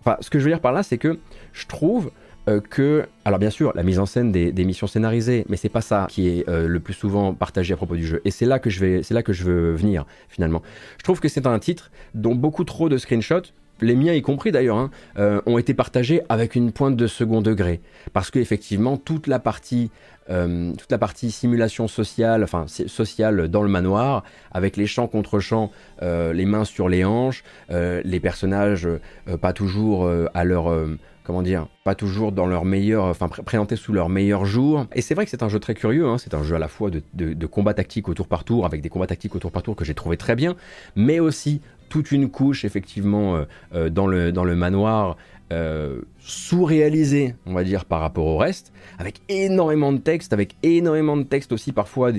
Enfin, ce que je veux dire par là, c'est que je trouve euh, que, alors bien sûr, la mise en scène des, missions scénarisées, mais c'est pas ça qui est le plus souvent partagé à propos du jeu. Et c'est là que je vais, c'est là que je veux venir finalement. Je trouve que c'est un titre dont beaucoup trop de screenshots les miens y compris d'ailleurs, hein, euh, ont été partagés avec une pointe de second degré. Parce qu'effectivement, toute la partie euh, toute la partie simulation sociale, enfin sociale dans le manoir, avec les champs contre champs, euh, les mains sur les hanches, les personnages pas toujours à leur comment dire, pas toujours dans leur meilleur, enfin présentés sous leur meilleur jour. Et c'est vrai que c'est un jeu très curieux, hein. c'est un jeu à la fois de, de combat tactique au tour par tour, avec des combats tactiques au tour par tour que j'ai trouvé très bien, mais aussi toute une couche effectivement euh, euh, dans, le, manoir euh, sous-réalisé, on va dire, par rapport au reste, avec énormément de texte, avec énormément de texte aussi parfois.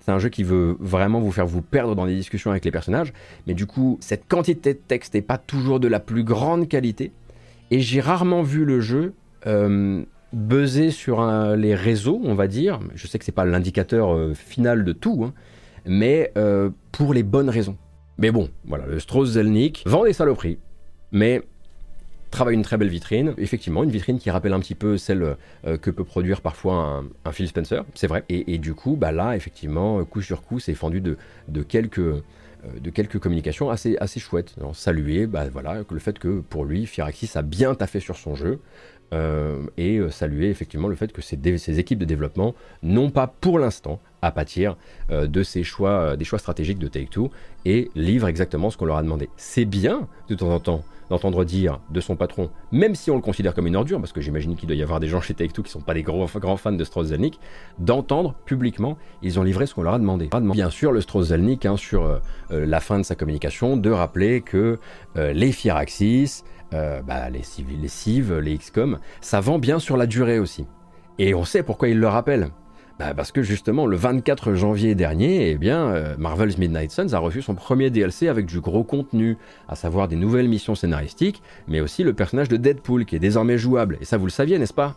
C'est un jeu qui veut vraiment vous faire vous perdre dans des discussions avec les personnages, mais du coup, cette quantité de texte n'est pas toujours de la plus grande qualité. Et j'ai rarement vu le jeu euh, buzzer sur les réseaux, on va dire. Je sais que c'est pas l'indicateur final de tout, hein, mais pour les bonnes raisons. Mais bon, voilà, le Strauss-Zelnick vend des saloperies, mais travaille une très belle vitrine. Effectivement, une vitrine qui rappelle un petit peu celle euh, que peut produire parfois un, Phil Spencer, c'est vrai. Et, du coup, bah là, effectivement, coup sur coup, c'est fendu de, quelques, de quelques communications assez, assez chouettes. saluer bah, voilà, le fait que pour lui, Firaxis a bien taffé sur son jeu. et saluer effectivement le fait que ces, équipes de développement n'ont pas pour l'instant à pâtir de ces choix, des choix stratégiques de Take-Two et livrent exactement ce qu'on leur a demandé. C'est bien de temps en temps d'entendre dire de son patron, même si on le considère comme une ordure, parce que j'imagine qu'il doit y avoir des gens chez Take-Two qui ne sont pas des gros, grands fans de strauss d'entendre publiquement, ils ont livré ce qu'on leur a demandé. Bien sûr, le strauss hein, sur euh, euh, la fin de sa communication, de rappeler que euh, les Firaxis, bah, les, les Civ, les XCOM, ça vend bien sur la durée aussi. Et on sait pourquoi ils le rappellent. Bah, parce que justement, le 24 janvier dernier, eh bien, euh, Marvel's Midnight Suns a reçu son premier DLC avec du gros contenu, à savoir des nouvelles missions scénaristiques, mais aussi le personnage de Deadpool qui est désormais jouable. Et ça, vous le saviez, n'est-ce pas?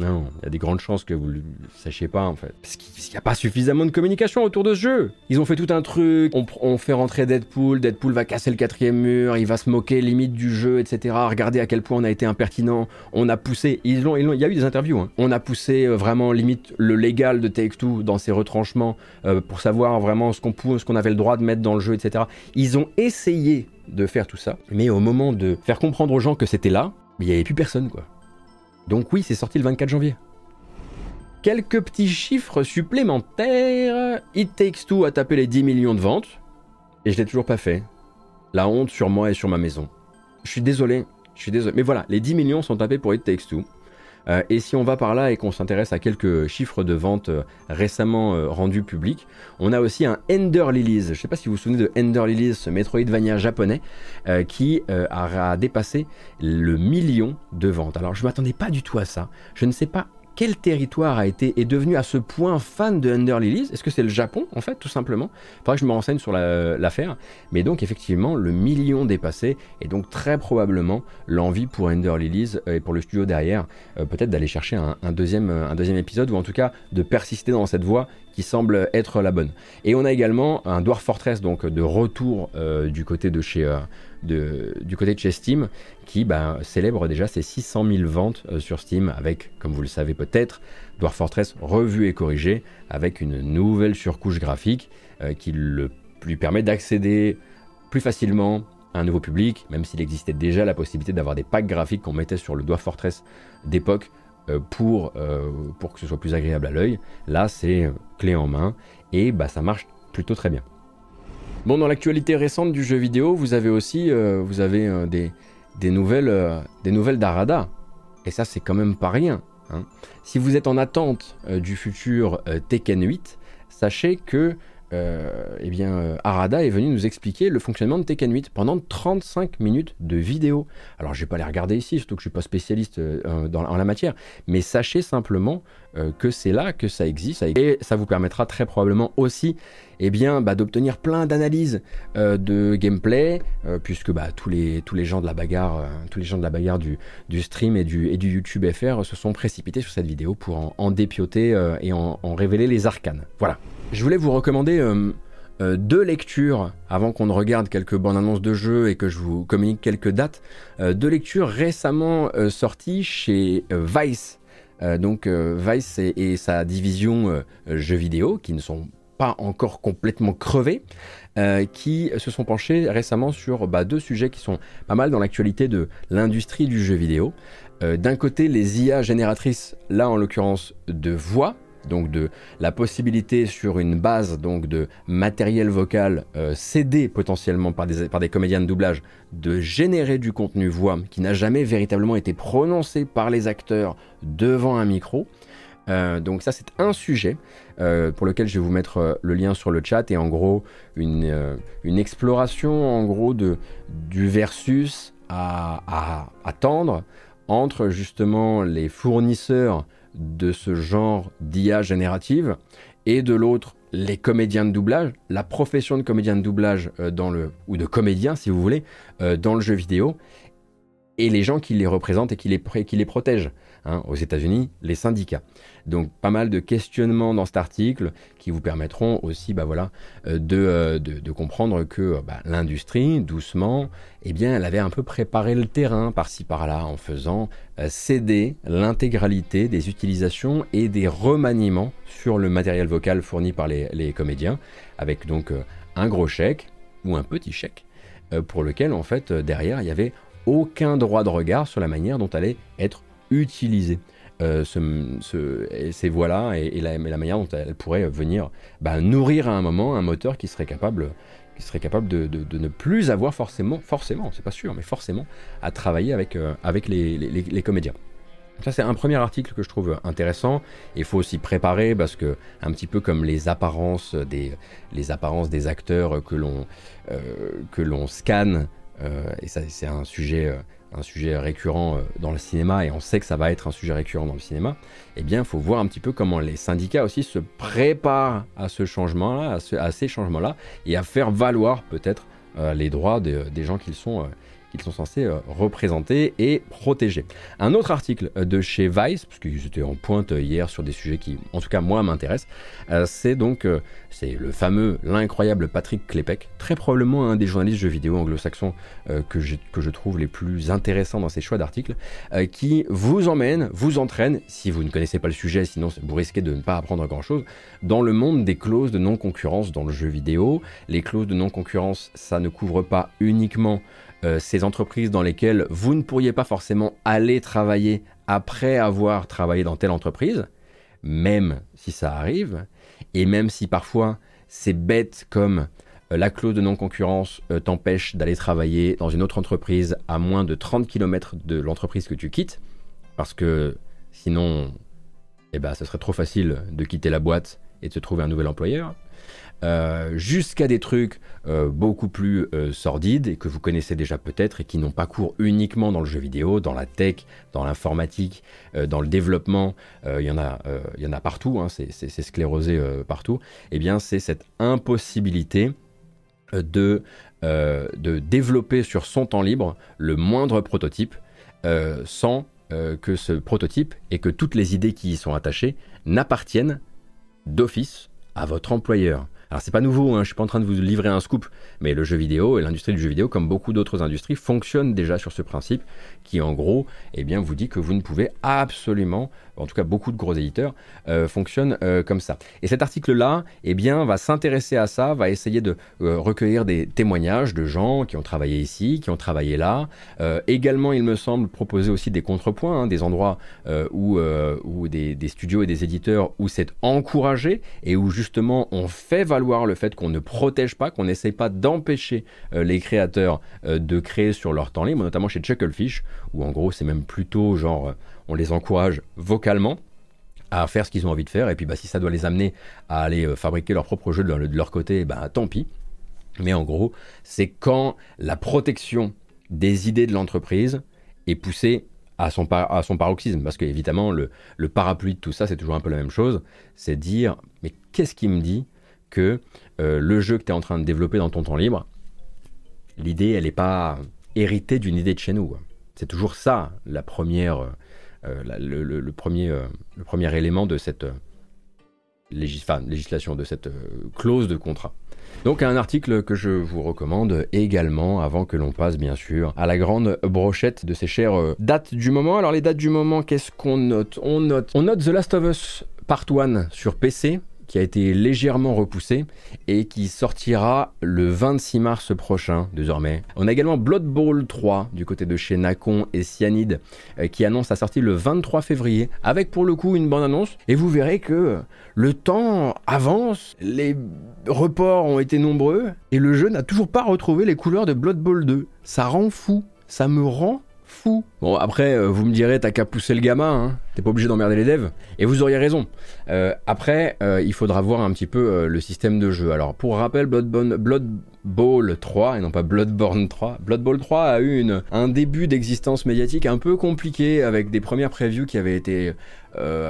Non, il y a des grandes chances que vous ne le sachiez pas en fait. Parce qu'il n'y a pas suffisamment de communication autour de ce jeu. Ils ont fait tout un truc, on, fait rentrer Deadpool, Deadpool va casser le quatrième mur, il va se moquer limite du jeu, etc. Regardez à quel point on a été impertinent. On a poussé, ils il y a eu des interviews, hein. on a poussé euh, vraiment limite le légal de Take-Two dans ses retranchements euh, pour savoir vraiment ce qu'on ce qu'on avait le droit de mettre dans le jeu, etc. Ils ont essayé de faire tout ça, mais au moment de faire comprendre aux gens que c'était là, il n'y avait plus personne quoi. Donc oui, c'est sorti le 24 janvier. Quelques petits chiffres supplémentaires. It Takes Two a tapé les 10 millions de ventes. Et je l'ai toujours pas fait. La honte sur moi et sur ma maison. Je suis désolé. Je suis désolé. Mais voilà, les 10 millions sont tapés pour It Takes Two. Euh, et si on va par là et qu'on s'intéresse à quelques chiffres de vente euh, récemment euh, rendus publics, on a aussi un Ender Lilies. Je ne sais pas si vous vous souvenez de Ender Lilies, ce Metroidvania japonais, qui a dépassé le million de ventes. Alors je ne m'attendais pas du tout à ça. Je ne sais pas quel territoire a été est devenu à ce point fan de Under Lilies? Est-ce que c'est le Japon en fait tout simplement? Faudrait que je me renseigne sur l'affaire. mais donc effectivement le million dépassé et donc très probablement l'envie pour Under Lilies euh, et pour le studio derrière euh, peut-être d'aller chercher un, deuxième, un épisode ou en tout cas de persister dans cette voie qui semble être la bonne. Et on a également un Dwarf Fortress donc de retour euh, du côté de chez du côté de chez Steam, qui bah, célèbre déjà ses 600 000 ventes euh, sur Steam, avec, comme vous le savez peut-être, Dwarf Fortress revu et corrigé, avec une nouvelle surcouche graphique euh, qui lui permet d'accéder plus facilement à un nouveau public, même s'il existait déjà la possibilité d'avoir des packs graphiques qu'on mettait sur le Dwarf Fortress d'époque euh, pour, pour que ce soit plus agréable à l'œil. Là, c'est clé en main et bah, ça marche plutôt très bien. Bon, dans l'actualité récente du jeu vidéo, vous avez aussi euh, euh, des, des, nouvelles euh, des nouvelles d'Arada. Et ça, c'est quand même pas rien. Hein. Si vous êtes en attente du futur Tekken 8, sachez que eh bien, Arada est venu nous expliquer le fonctionnement de Tekken 8 pendant 35 minutes de vidéo. Alors, je vais pas les regarder ici, surtout que je suis pas spécialiste dans, en la matière, mais sachez simplement que c'est là que ça existe, et ça vous permettra très probablement aussi eh bien, bah, d'obtenir plein d'analyses euh, de gameplay, euh, puisque bah, tous, les, tous les gens de la bagarre, euh, tous les gens de la bagarre du, stream et du, YouTube FR se sont précipités sur cette vidéo pour en, dépioter et en, révéler les arcanes. Voilà. Je voulais vous recommander deux lectures avant qu'on ne regarde quelques bandes annonces de jeux et que je vous communique quelques dates. deux lectures récemment sorties chez Vice. donc Vice et, sa division jeux vidéo qui ne sont pas encore complètement crevés, euh, qui se sont penchés récemment sur bah, deux sujets qui sont pas mal dans l'actualité de l'industrie du jeu vidéo. Euh, d'un côté, les IA génératrices, là en l'occurrence de voix, donc de la possibilité sur une base donc de matériel vocal euh, cédé potentiellement par des, par des comédiens de doublage de générer du contenu voix qui n'a jamais véritablement été prononcé par les acteurs devant un micro. Euh, donc ça c'est un sujet euh, pour lequel je vais vous mettre le lien sur le chat et en gros une, une exploration en gros de, du versus à, attendre entre justement les fournisseurs de ce genre d'IA générative et de l'autre les comédiens de doublage, la profession de comédien de doublage dans le ou de comédien si vous voulez dans le jeu vidéo et les gens qui les représentent et qui les protègent. Hein, aux États-Unis, les syndicats. Donc pas mal de questionnements dans cet article qui vous permettront aussi bah, voilà, euh, euh, de, de, comprendre que bah, l'industrie, doucement, eh bien, elle avait un peu préparé le terrain par-ci par-là en faisant euh, céder l'intégralité des utilisations et des remaniements sur le matériel vocal fourni par les, les comédiens, avec donc un gros chèque ou un petit chèque pour lequel en fait derrière il y avait aucun droit de regard sur la manière dont allait être utilisée euh, ces voix-là et, la, manière dont elles pourraient venir bah, nourrir à un moment un moteur qui serait capable, qui serait capable de, ne plus avoir forcément, forcément, c'est pas sûr, mais forcément, à travailler avec, euh, avec les, comédiens. Ça, c'est un premier article que je trouve intéressant. Il faut aussi préparer parce que, un petit peu comme les apparences des, les apparences des acteurs que l'on euh, que l'on scanne, et ça, c'est un sujet un sujet récurrent euh, dans le cinéma, et on sait que ça va être un sujet récurrent dans le cinéma, eh bien, il faut voir un petit peu comment les syndicats aussi se préparent à ce changement-là, à, ces changements-là, et à faire valoir peut-être euh, les droits des gens qu'ils sont, euh, qu'ils sont censés euh, représenter et protéger. Un autre article euh, de chez Vice, parce qu'ils étaient en pointe euh, hier sur des sujets qui, en tout cas moi, m'intéressent, c'est donc c'est le fameux, l'incroyable Patrick Klepek, très probablement un des journalistes jeux vidéo anglo-saxons que, que je trouve les plus intéressants dans ses choix d'articles, qui vous emmène, vous entraîne, si vous ne connaissez pas le sujet, sinon vous risquez de ne pas apprendre grand-chose, dans le monde des clauses de non-concurrence dans le jeu vidéo. Les clauses de non-concurrence, ça ne couvre pas uniquement euh, ces entreprises dans lesquelles vous ne pourriez pas forcément aller travailler après avoir travaillé dans telle entreprise, même si ça arrive, et même si parfois c'est bête comme euh, la clause de non-concurrence euh, t'empêche d'aller travailler dans une autre entreprise à moins de 30 km de l'entreprise que tu quittes, parce que sinon, eh ben, ce serait trop facile de quitter la boîte et de se trouver un nouvel employeur. Euh, jusqu'à des trucs euh, beaucoup plus euh, sordides et que vous connaissez déjà peut-être et qui n'ont pas cours uniquement dans le jeu vidéo, dans la tech, dans l'informatique, dans le développement, il y en a, y en a partout, hein, c'est sclérosé partout. Eh bien, c'est cette impossibilité de, de développer sur son temps libre le moindre prototype sans que ce prototype et que toutes les idées qui y sont attachées n'appartiennent d'office à votre employeur. Alors c'est pas nouveau, hein, je suis pas en train de vous livrer un scoop, mais le jeu vidéo et l'industrie du jeu vidéo, comme beaucoup d'autres industries, fonctionnent déjà sur ce principe qui en gros, eh bien, vous dit que vous ne pouvez absolument en tout cas beaucoup de gros éditeurs, euh, fonctionnent euh, comme ça. Et cet article-là, eh bien, va s'intéresser à ça, va essayer de euh, recueillir des témoignages de gens qui ont travaillé ici, qui ont travaillé là. également, il me semble proposer aussi des contrepoints, hein, des endroits où, des, des, studios et des éditeurs où c'est encouragé et où justement on fait valoir le fait qu'on ne protège pas, qu'on n'essaye pas d'empêcher les créateurs de créer sur leur temps libre, notamment chez Chucklefish, où en gros c'est même plutôt genre on les encourage vocalement à faire ce qu'ils ont envie de faire, et puis bah, si ça doit les amener à aller euh, fabriquer leur propre jeu de leur, côté, bah, tant pis. Mais en gros, c'est quand la protection des idées de l'entreprise est poussée à son, à son paroxysme. Parce qu'évidemment, le, le parapluie de tout ça, c'est toujours un peu la même chose. C'est dire, mais qu'est-ce qui me dit que euh, le jeu que tu es en train de développer dans ton temps libre, l'idée, elle n'est pas héritée d'une idée de chez nous. C'est toujours ça, euh, le, premier, euh, élément de cette euh, législation, de cette clause de contrat. Donc un article que je vous recommande également avant que l'on passe bien sûr à la grande brochette de ces chères dates du moment. Alors les dates du moment, qu'est-ce qu'on note? On note on note The Last of Us Part 1 sur PC qui a été légèrement repoussé et qui sortira le 26 mars prochain désormais. On a également Blood Bowl 3 du côté de chez Nacon et Cyanide euh, qui annonce sa sortie le 23 février avec pour le coup une bonne annonce et vous verrez que le temps avance, les reports ont été nombreux et le jeu n'a toujours pas retrouvé les couleurs de Blood Bowl 2. Ça rend fou, ça me rend fou. Bon, après, euh, vous me direz, t'as qu'à pousser le gamin, hein. t'es pas obligé d'emmerder les devs. Et vous auriez raison. Euh, après, euh, il faudra voir un petit peu le système de jeu. Alors, pour rappel, Blood, Blood Bowl 3, et non pas Bloodborne 3, Blood Bowl 3 a eu un début d'existence médiatique un peu compliqué, avec des premières previews qui avaient été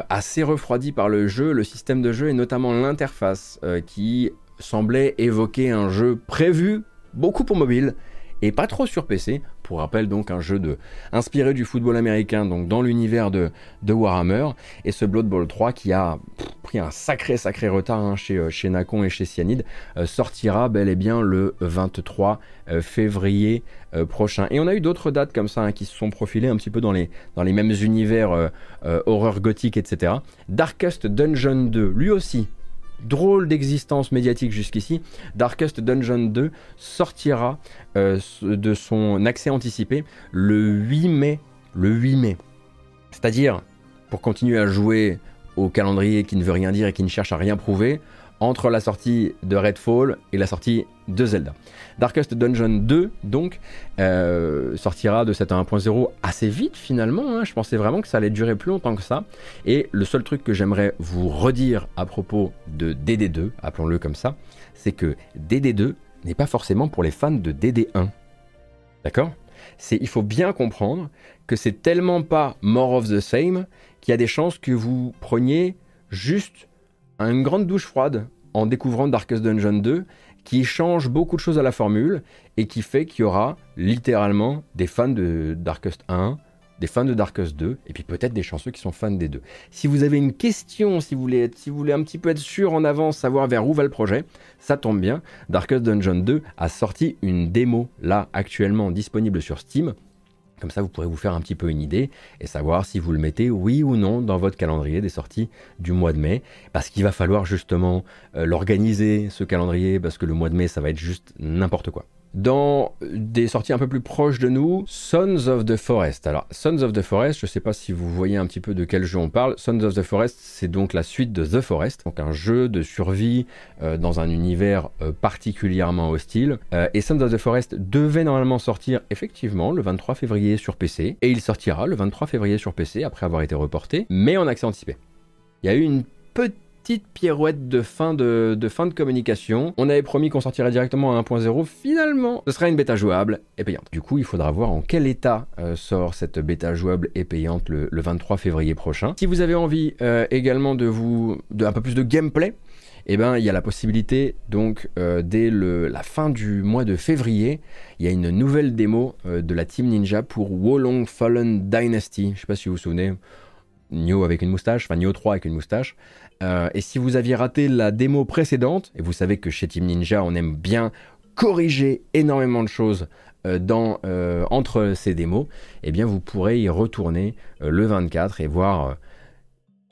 assez refroidies par le jeu, le système de jeu, et notamment l'interface, qui semblait évoquer un jeu prévu beaucoup pour mobile, et pas trop sur PC, pour rappel donc un jeu de inspiré du football américain, donc dans l'univers de, Warhammer, et ce Blood Bowl 3 qui a pris un sacré sacré retard hein, chez, euh, chez et chez Cyanide, euh, sortira bel et bien le 23 février prochain. Et on a eu d'autres dates comme ça hein, qui se sont profilées un petit peu dans les, dans les mêmes univers horreur gothique, etc. Darkest Dungeon 2, lui aussi drôle d'existence médiatique jusqu'ici, Darkest Dungeon 2 sortira euh, de son accès anticipé le 8 mai. Le 8 mai. C'est-à-dire, pour continuer à jouer au calendrier qui ne veut rien dire et qui ne cherche à rien prouver, entre la sortie de Redfall et la sortie de Zelda. Darkest Dungeon 2, donc, euh, sortira de cette 1.0 assez vite finalement. Hein. Je pensais vraiment que ça allait durer plus longtemps que ça. Et le seul truc que j'aimerais vous redire à propos de DD2, appelons-le comme ça, c'est que DD2 n'est pas forcément pour les fans de DD1. D'accord? Il faut bien comprendre que c'est tellement pas more of the same qu'il y a des chances que vous preniez juste une grande douche froide en découvrant Darkest Dungeon 2 qui change beaucoup de choses à la formule et qui fait qu'il y aura littéralement des fans de Darkest 1, des fans de Darkest 2 et puis peut-être des chanceux qui sont fans des deux. Si vous avez une question, si vous voulez, être, si vous voulez un petit peu être sûr en avance, savoir vers où va le projet, ça tombe bien. Darkest Dungeon 2 a sorti une démo là actuellement disponible sur Steam comme ça, vous pourrez vous faire un petit peu une idée et savoir si vous le mettez oui ou non dans votre calendrier des sorties du mois de mai. Parce qu'il va falloir justement euh, l'organiser, ce calendrier, parce que le mois de mai, ça va être juste n'importe quoi. Dans des sorties un peu plus proches de nous, Sons of the Forest. Alors, Sons of the Forest, je ne sais pas si vous voyez un petit peu de quel jeu on parle. Sons of the Forest, c'est donc la suite de The Forest, donc un jeu de survie euh, dans un univers euh, particulièrement hostile. Euh, et Sons of the Forest devait normalement sortir effectivement le 23 février sur PC, et il sortira le 23 février sur PC après avoir été reporté, mais en accès anticipé. Il y a eu une petite petite pirouette de fin de, fin de communication. On avait promis qu'on sortirait directement à 1.0. Finalement, ce sera une bêta jouable et payante. Du coup, il faudra voir en quel état euh, sort cette bêta jouable et payante le, 23 février prochain. Si vous avez envie euh, également de vous de un peu plus de gameplay, eh ben, il y a la possibilité, donc, euh, dès le, la fin du mois de février, il y a une nouvelle démo de la Team Ninja pour Wolong Fallen Dynasty. Je sais pas si vous vous souvenez. Nioh avec une moustache, enfin Nioh 3 avec une moustache. Euh, et si vous aviez raté la démo précédente, et vous savez que chez Team Ninja, on aime bien corriger énormément de choses euh, dans, euh, entre ces démos, eh bien vous pourrez y retourner le 24 et voir,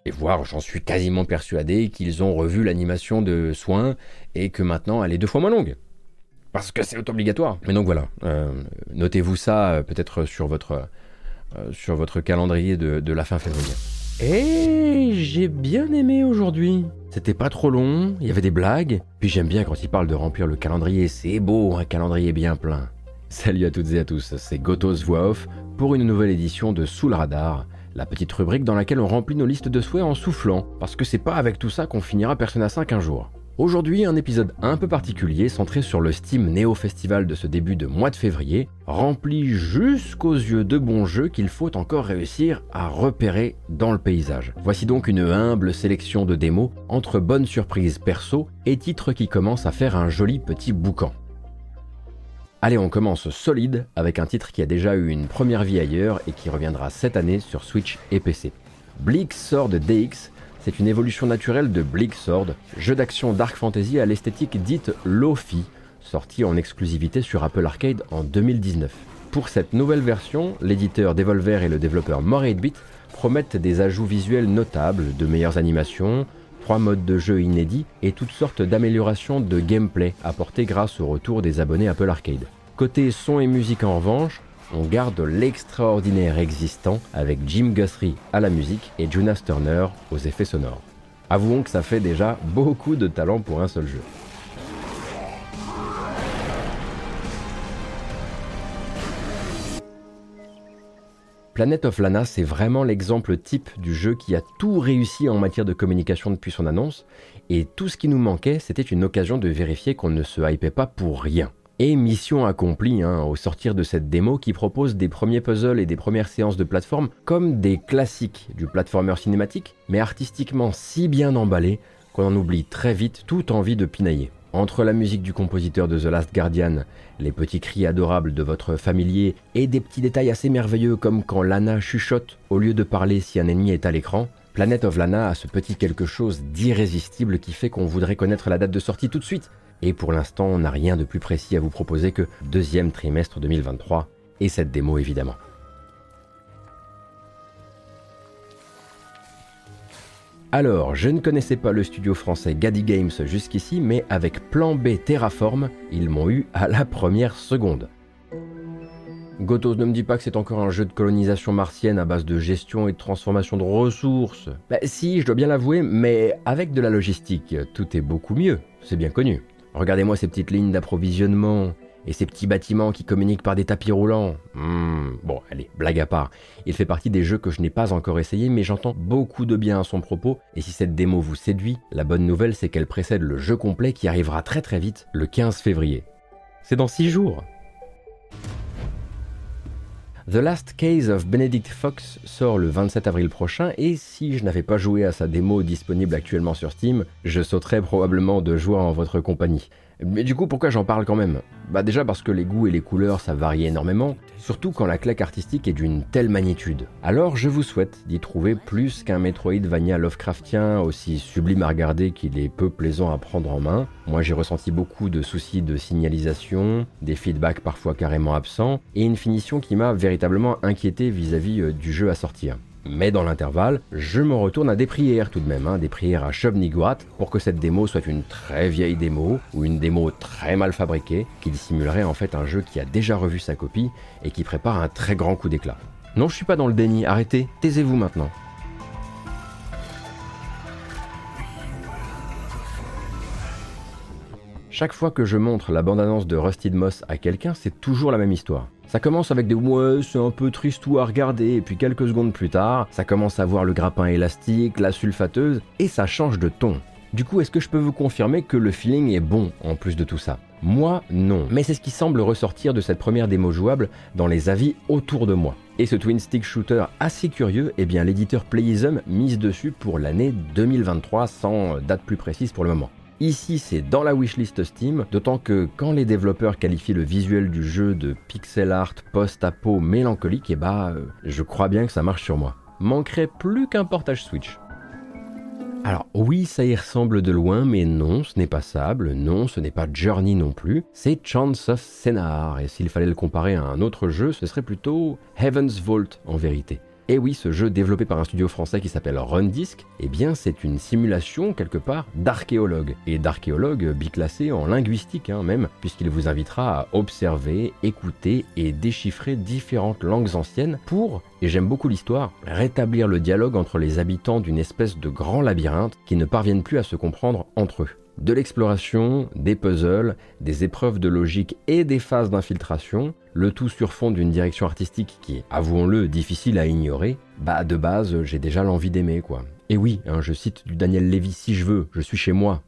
et voir, j'en suis quasiment persuadé, qu'ils ont revu l'animation de soins et que maintenant elle est deux fois moins longue. Parce que c'est obligatoire. Mais donc voilà, notez-vous ça peut-être sur votre, sur votre calendrier de la fin février. Et j'ai bien aimé aujourd'hui. C'était pas trop long, il y avait des blagues, puis j'aime bien quand il parle de remplir le calendrier, c'est beau, un calendrier bien plein. Salut à toutes et à tous, c'est Gotos Voix Off pour une nouvelle édition de Sous le Radar, la petite rubrique dans laquelle on remplit nos listes de souhaits en soufflant, parce que c'est pas avec tout ça qu'on finira Persona 5 un jour. Aujourd'hui, un épisode un peu particulier centré sur le Steam Neo Festival de ce début de mois de février, rempli jusqu'aux yeux de bons jeux qu'il faut encore réussir à repérer dans le paysage. Voici donc une humble sélection de démos entre bonnes surprises perso et titres qui commencent à faire un joli petit boucan. Allez, on commence solide avec un titre qui a déjà eu une première vie ailleurs et qui reviendra cette année sur Switch et PC. Bleak Sword DX c'est une évolution naturelle de Bleak Sword, jeu d'action dark fantasy à l'esthétique dite Lofi, sorti en exclusivité sur Apple Arcade en 2019. Pour cette nouvelle version, l'éditeur Devolver et le développeur More 8-Bit promettent des ajouts visuels notables, de meilleures animations, trois modes de jeu inédits et toutes sortes d'améliorations de gameplay apportées grâce au retour des abonnés Apple Arcade. Côté son et musique en revanche, on garde l'extraordinaire existant avec Jim Guthrie à la musique et Jonas Turner aux effets sonores. Avouons que ça fait déjà beaucoup de talent pour un seul jeu. Planet of Lana, c'est vraiment l'exemple type du jeu qui a tout réussi en matière de communication depuis son annonce, et tout ce qui nous manquait, c'était une occasion de vérifier qu'on ne se hypait pas pour rien. Et mission accomplie hein, au sortir de cette démo qui propose des premiers puzzles et des premières séances de plateforme comme des classiques du platformer cinématique, mais artistiquement si bien emballés qu'on en oublie très vite toute envie de pinailler. Entre la musique du compositeur de The Last Guardian, les petits cris adorables de votre familier et des petits détails assez merveilleux comme quand Lana chuchote au lieu de parler si un ennemi est à l'écran, Planet of Lana a ce petit quelque chose d'irrésistible qui fait qu'on voudrait connaître la date de sortie tout de suite. Et pour l'instant, on n'a rien de plus précis à vous proposer que deuxième trimestre 2023 et cette démo évidemment. Alors, je ne connaissais pas le studio français Gaddy Games jusqu'ici, mais avec Plan B Terraform, ils m'ont eu à la première seconde. Gotos ne me dit pas que c'est encore un jeu de colonisation martienne à base de gestion et de transformation de ressources. Bah si, je dois bien l'avouer, mais avec de la logistique, tout est beaucoup mieux, c'est bien connu. Regardez-moi ces petites lignes d'approvisionnement et ces petits bâtiments qui communiquent par des tapis roulants. Hmm, bon, allez, blague à part. Il fait partie des jeux que je n'ai pas encore essayé, mais j'entends beaucoup de bien à son propos, et si cette démo vous séduit, la bonne nouvelle c'est qu'elle précède le jeu complet qui arrivera très très vite, le 15 février. C'est dans 6 jours The Last Case of Benedict Fox sort le 27 avril prochain et si je n'avais pas joué à sa démo disponible actuellement sur Steam, je sauterais probablement de joie en votre compagnie. Mais du coup, pourquoi j'en parle quand même? Bah déjà parce que les goûts et les couleurs ça varie énormément, surtout quand la claque artistique est d'une telle magnitude. Alors je vous souhaite d'y trouver plus qu'un Metroidvania Lovecraftien aussi sublime à regarder qu'il est peu plaisant à prendre en main. Moi j'ai ressenti beaucoup de soucis de signalisation, des feedbacks parfois carrément absents, et une finition qui m'a véritablement inquiété vis-à-vis euh, du jeu à sortir. Mais dans l'intervalle, je me retourne à des prières tout de même, hein, des prières à Shobniguat, pour que cette démo soit une très vieille démo, ou une démo très mal fabriquée, qui dissimulerait en fait un jeu qui a déjà revu sa copie et qui prépare un très grand coup d'éclat. Non, je suis pas dans le déni, arrêtez, taisez-vous maintenant. Chaque fois que je montre la bande-annonce de Rusted Moss à quelqu'un, c'est toujours la même histoire. Ça commence avec des ouais, c'est un peu triste ou à regarder, et puis quelques secondes plus tard, ça commence à voir le grappin élastique, la sulfateuse, et ça change de ton. Du coup, est-ce que je peux vous confirmer que le feeling est bon en plus de tout ça? Moi, non. Mais c'est ce qui semble ressortir de cette première démo jouable dans les avis autour de moi. Et ce twin stick shooter assez curieux, eh bien l'éditeur Playism mise dessus pour l'année 2023 sans date plus précise pour le moment. Ici, c'est dans la wishlist Steam, d'autant que quand les développeurs qualifient le visuel du jeu de pixel art post-apo mélancolique, et eh bah, euh, je crois bien que ça marche sur moi. Manquerait plus qu'un portage Switch. Alors oui, ça y ressemble de loin, mais non, ce n'est pas Sable, non, ce n'est pas Journey non plus, c'est Chance of Scénar, et s'il fallait le comparer à un autre jeu, ce serait plutôt Heaven's Vault en vérité. Et oui, ce jeu développé par un studio français qui s'appelle Rundisk, eh bien c'est une simulation quelque part d'archéologue, et d'archéologue biclassé en linguistique hein, même, puisqu'il vous invitera à observer, écouter et déchiffrer différentes langues anciennes pour, et j'aime beaucoup l'histoire, rétablir le dialogue entre les habitants d'une espèce de grand labyrinthe qui ne parviennent plus à se comprendre entre eux de l'exploration, des puzzles, des épreuves de logique et des phases d'infiltration, le tout sur fond d'une direction artistique qui est, avouons-le, difficile à ignorer, bah de base j'ai déjà l'envie d'aimer quoi. Et oui, hein, je cite du Daniel Levy si je veux, je suis chez moi.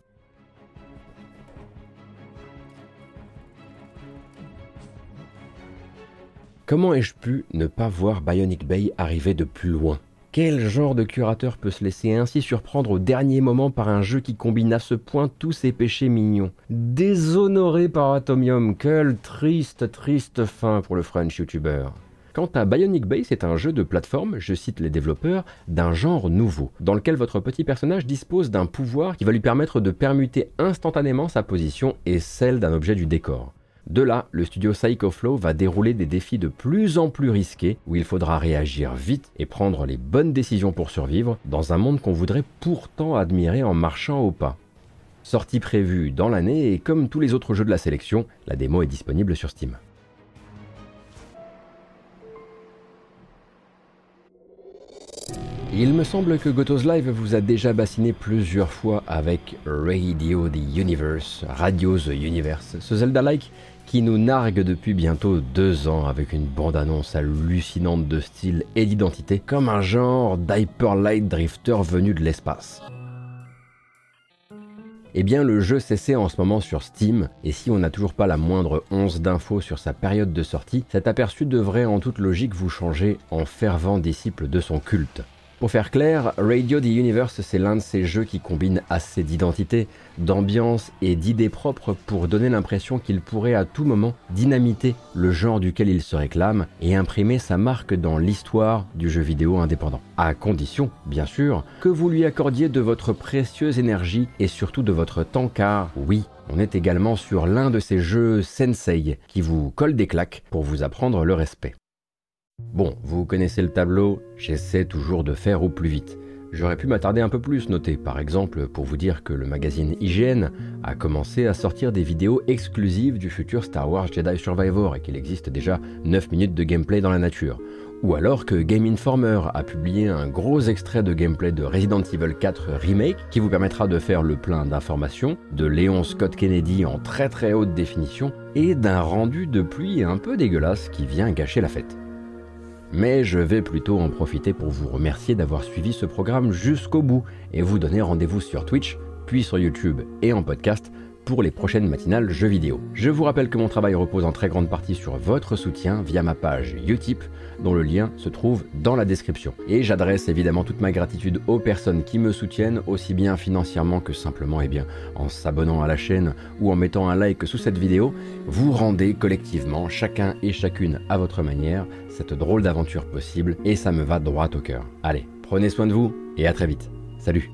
Comment ai-je pu ne pas voir Bionic Bay arriver de plus loin? Quel genre de curateur peut se laisser ainsi surprendre au dernier moment par un jeu qui combine à ce point tous ses péchés mignons? Déshonoré par Atomium, quelle triste, triste fin pour le French YouTuber. Quant à Bionic Bay, c'est un jeu de plateforme, je cite les développeurs, d'un genre nouveau, dans lequel votre petit personnage dispose d'un pouvoir qui va lui permettre de permuter instantanément sa position et celle d'un objet du décor. De là, le studio Psychoflow va dérouler des défis de plus en plus risqués où il faudra réagir vite et prendre les bonnes décisions pour survivre dans un monde qu'on voudrait pourtant admirer en marchant au pas. Sortie prévue dans l'année et comme tous les autres jeux de la sélection, la démo est disponible sur Steam. Il me semble que Goto's Live vous a déjà bassiné plusieurs fois avec Radio the Universe, Radio the Universe, ce Zelda-like qui nous nargue depuis bientôt deux ans avec une bande-annonce hallucinante de style et d'identité, comme un genre d'Hyper Light Drifter venu de l'espace. Eh bien, le jeu cessait en ce moment sur Steam, et si on n'a toujours pas la moindre once d'infos sur sa période de sortie, cet aperçu devrait en toute logique vous changer en fervent disciple de son culte. Pour faire clair, Radio the Universe, c'est l'un de ces jeux qui combine assez d'identité, d'ambiance et d'idées propres pour donner l'impression qu'il pourrait à tout moment dynamiter le genre duquel il se réclame et imprimer sa marque dans l'histoire du jeu vidéo indépendant. À condition, bien sûr, que vous lui accordiez de votre précieuse énergie et surtout de votre temps car, oui, on est également sur l'un de ces jeux sensei qui vous collent des claques pour vous apprendre le respect. Bon, vous connaissez le tableau, j'essaie toujours de faire au plus vite. J'aurais pu m'attarder un peu plus, noter par exemple pour vous dire que le magazine IGN a commencé à sortir des vidéos exclusives du futur Star Wars Jedi Survivor et qu'il existe déjà 9 minutes de gameplay dans la nature. Ou alors que Game Informer a publié un gros extrait de gameplay de Resident Evil 4 Remake qui vous permettra de faire le plein d'informations, de Léon Scott Kennedy en très très haute définition et d'un rendu de pluie un peu dégueulasse qui vient gâcher la fête. Mais je vais plutôt en profiter pour vous remercier d'avoir suivi ce programme jusqu'au bout et vous donner rendez-vous sur Twitch, puis sur YouTube et en podcast pour les prochaines matinales jeux vidéo. Je vous rappelle que mon travail repose en très grande partie sur votre soutien via ma page Utip, dont le lien se trouve dans la description. Et j'adresse évidemment toute ma gratitude aux personnes qui me soutiennent, aussi bien financièrement que simplement eh bien, en s'abonnant à la chaîne ou en mettant un like sous cette vidéo. Vous rendez collectivement, chacun et chacune à votre manière, cette drôle d'aventure possible et ça me va droit au cœur. Allez, prenez soin de vous et à très vite. Salut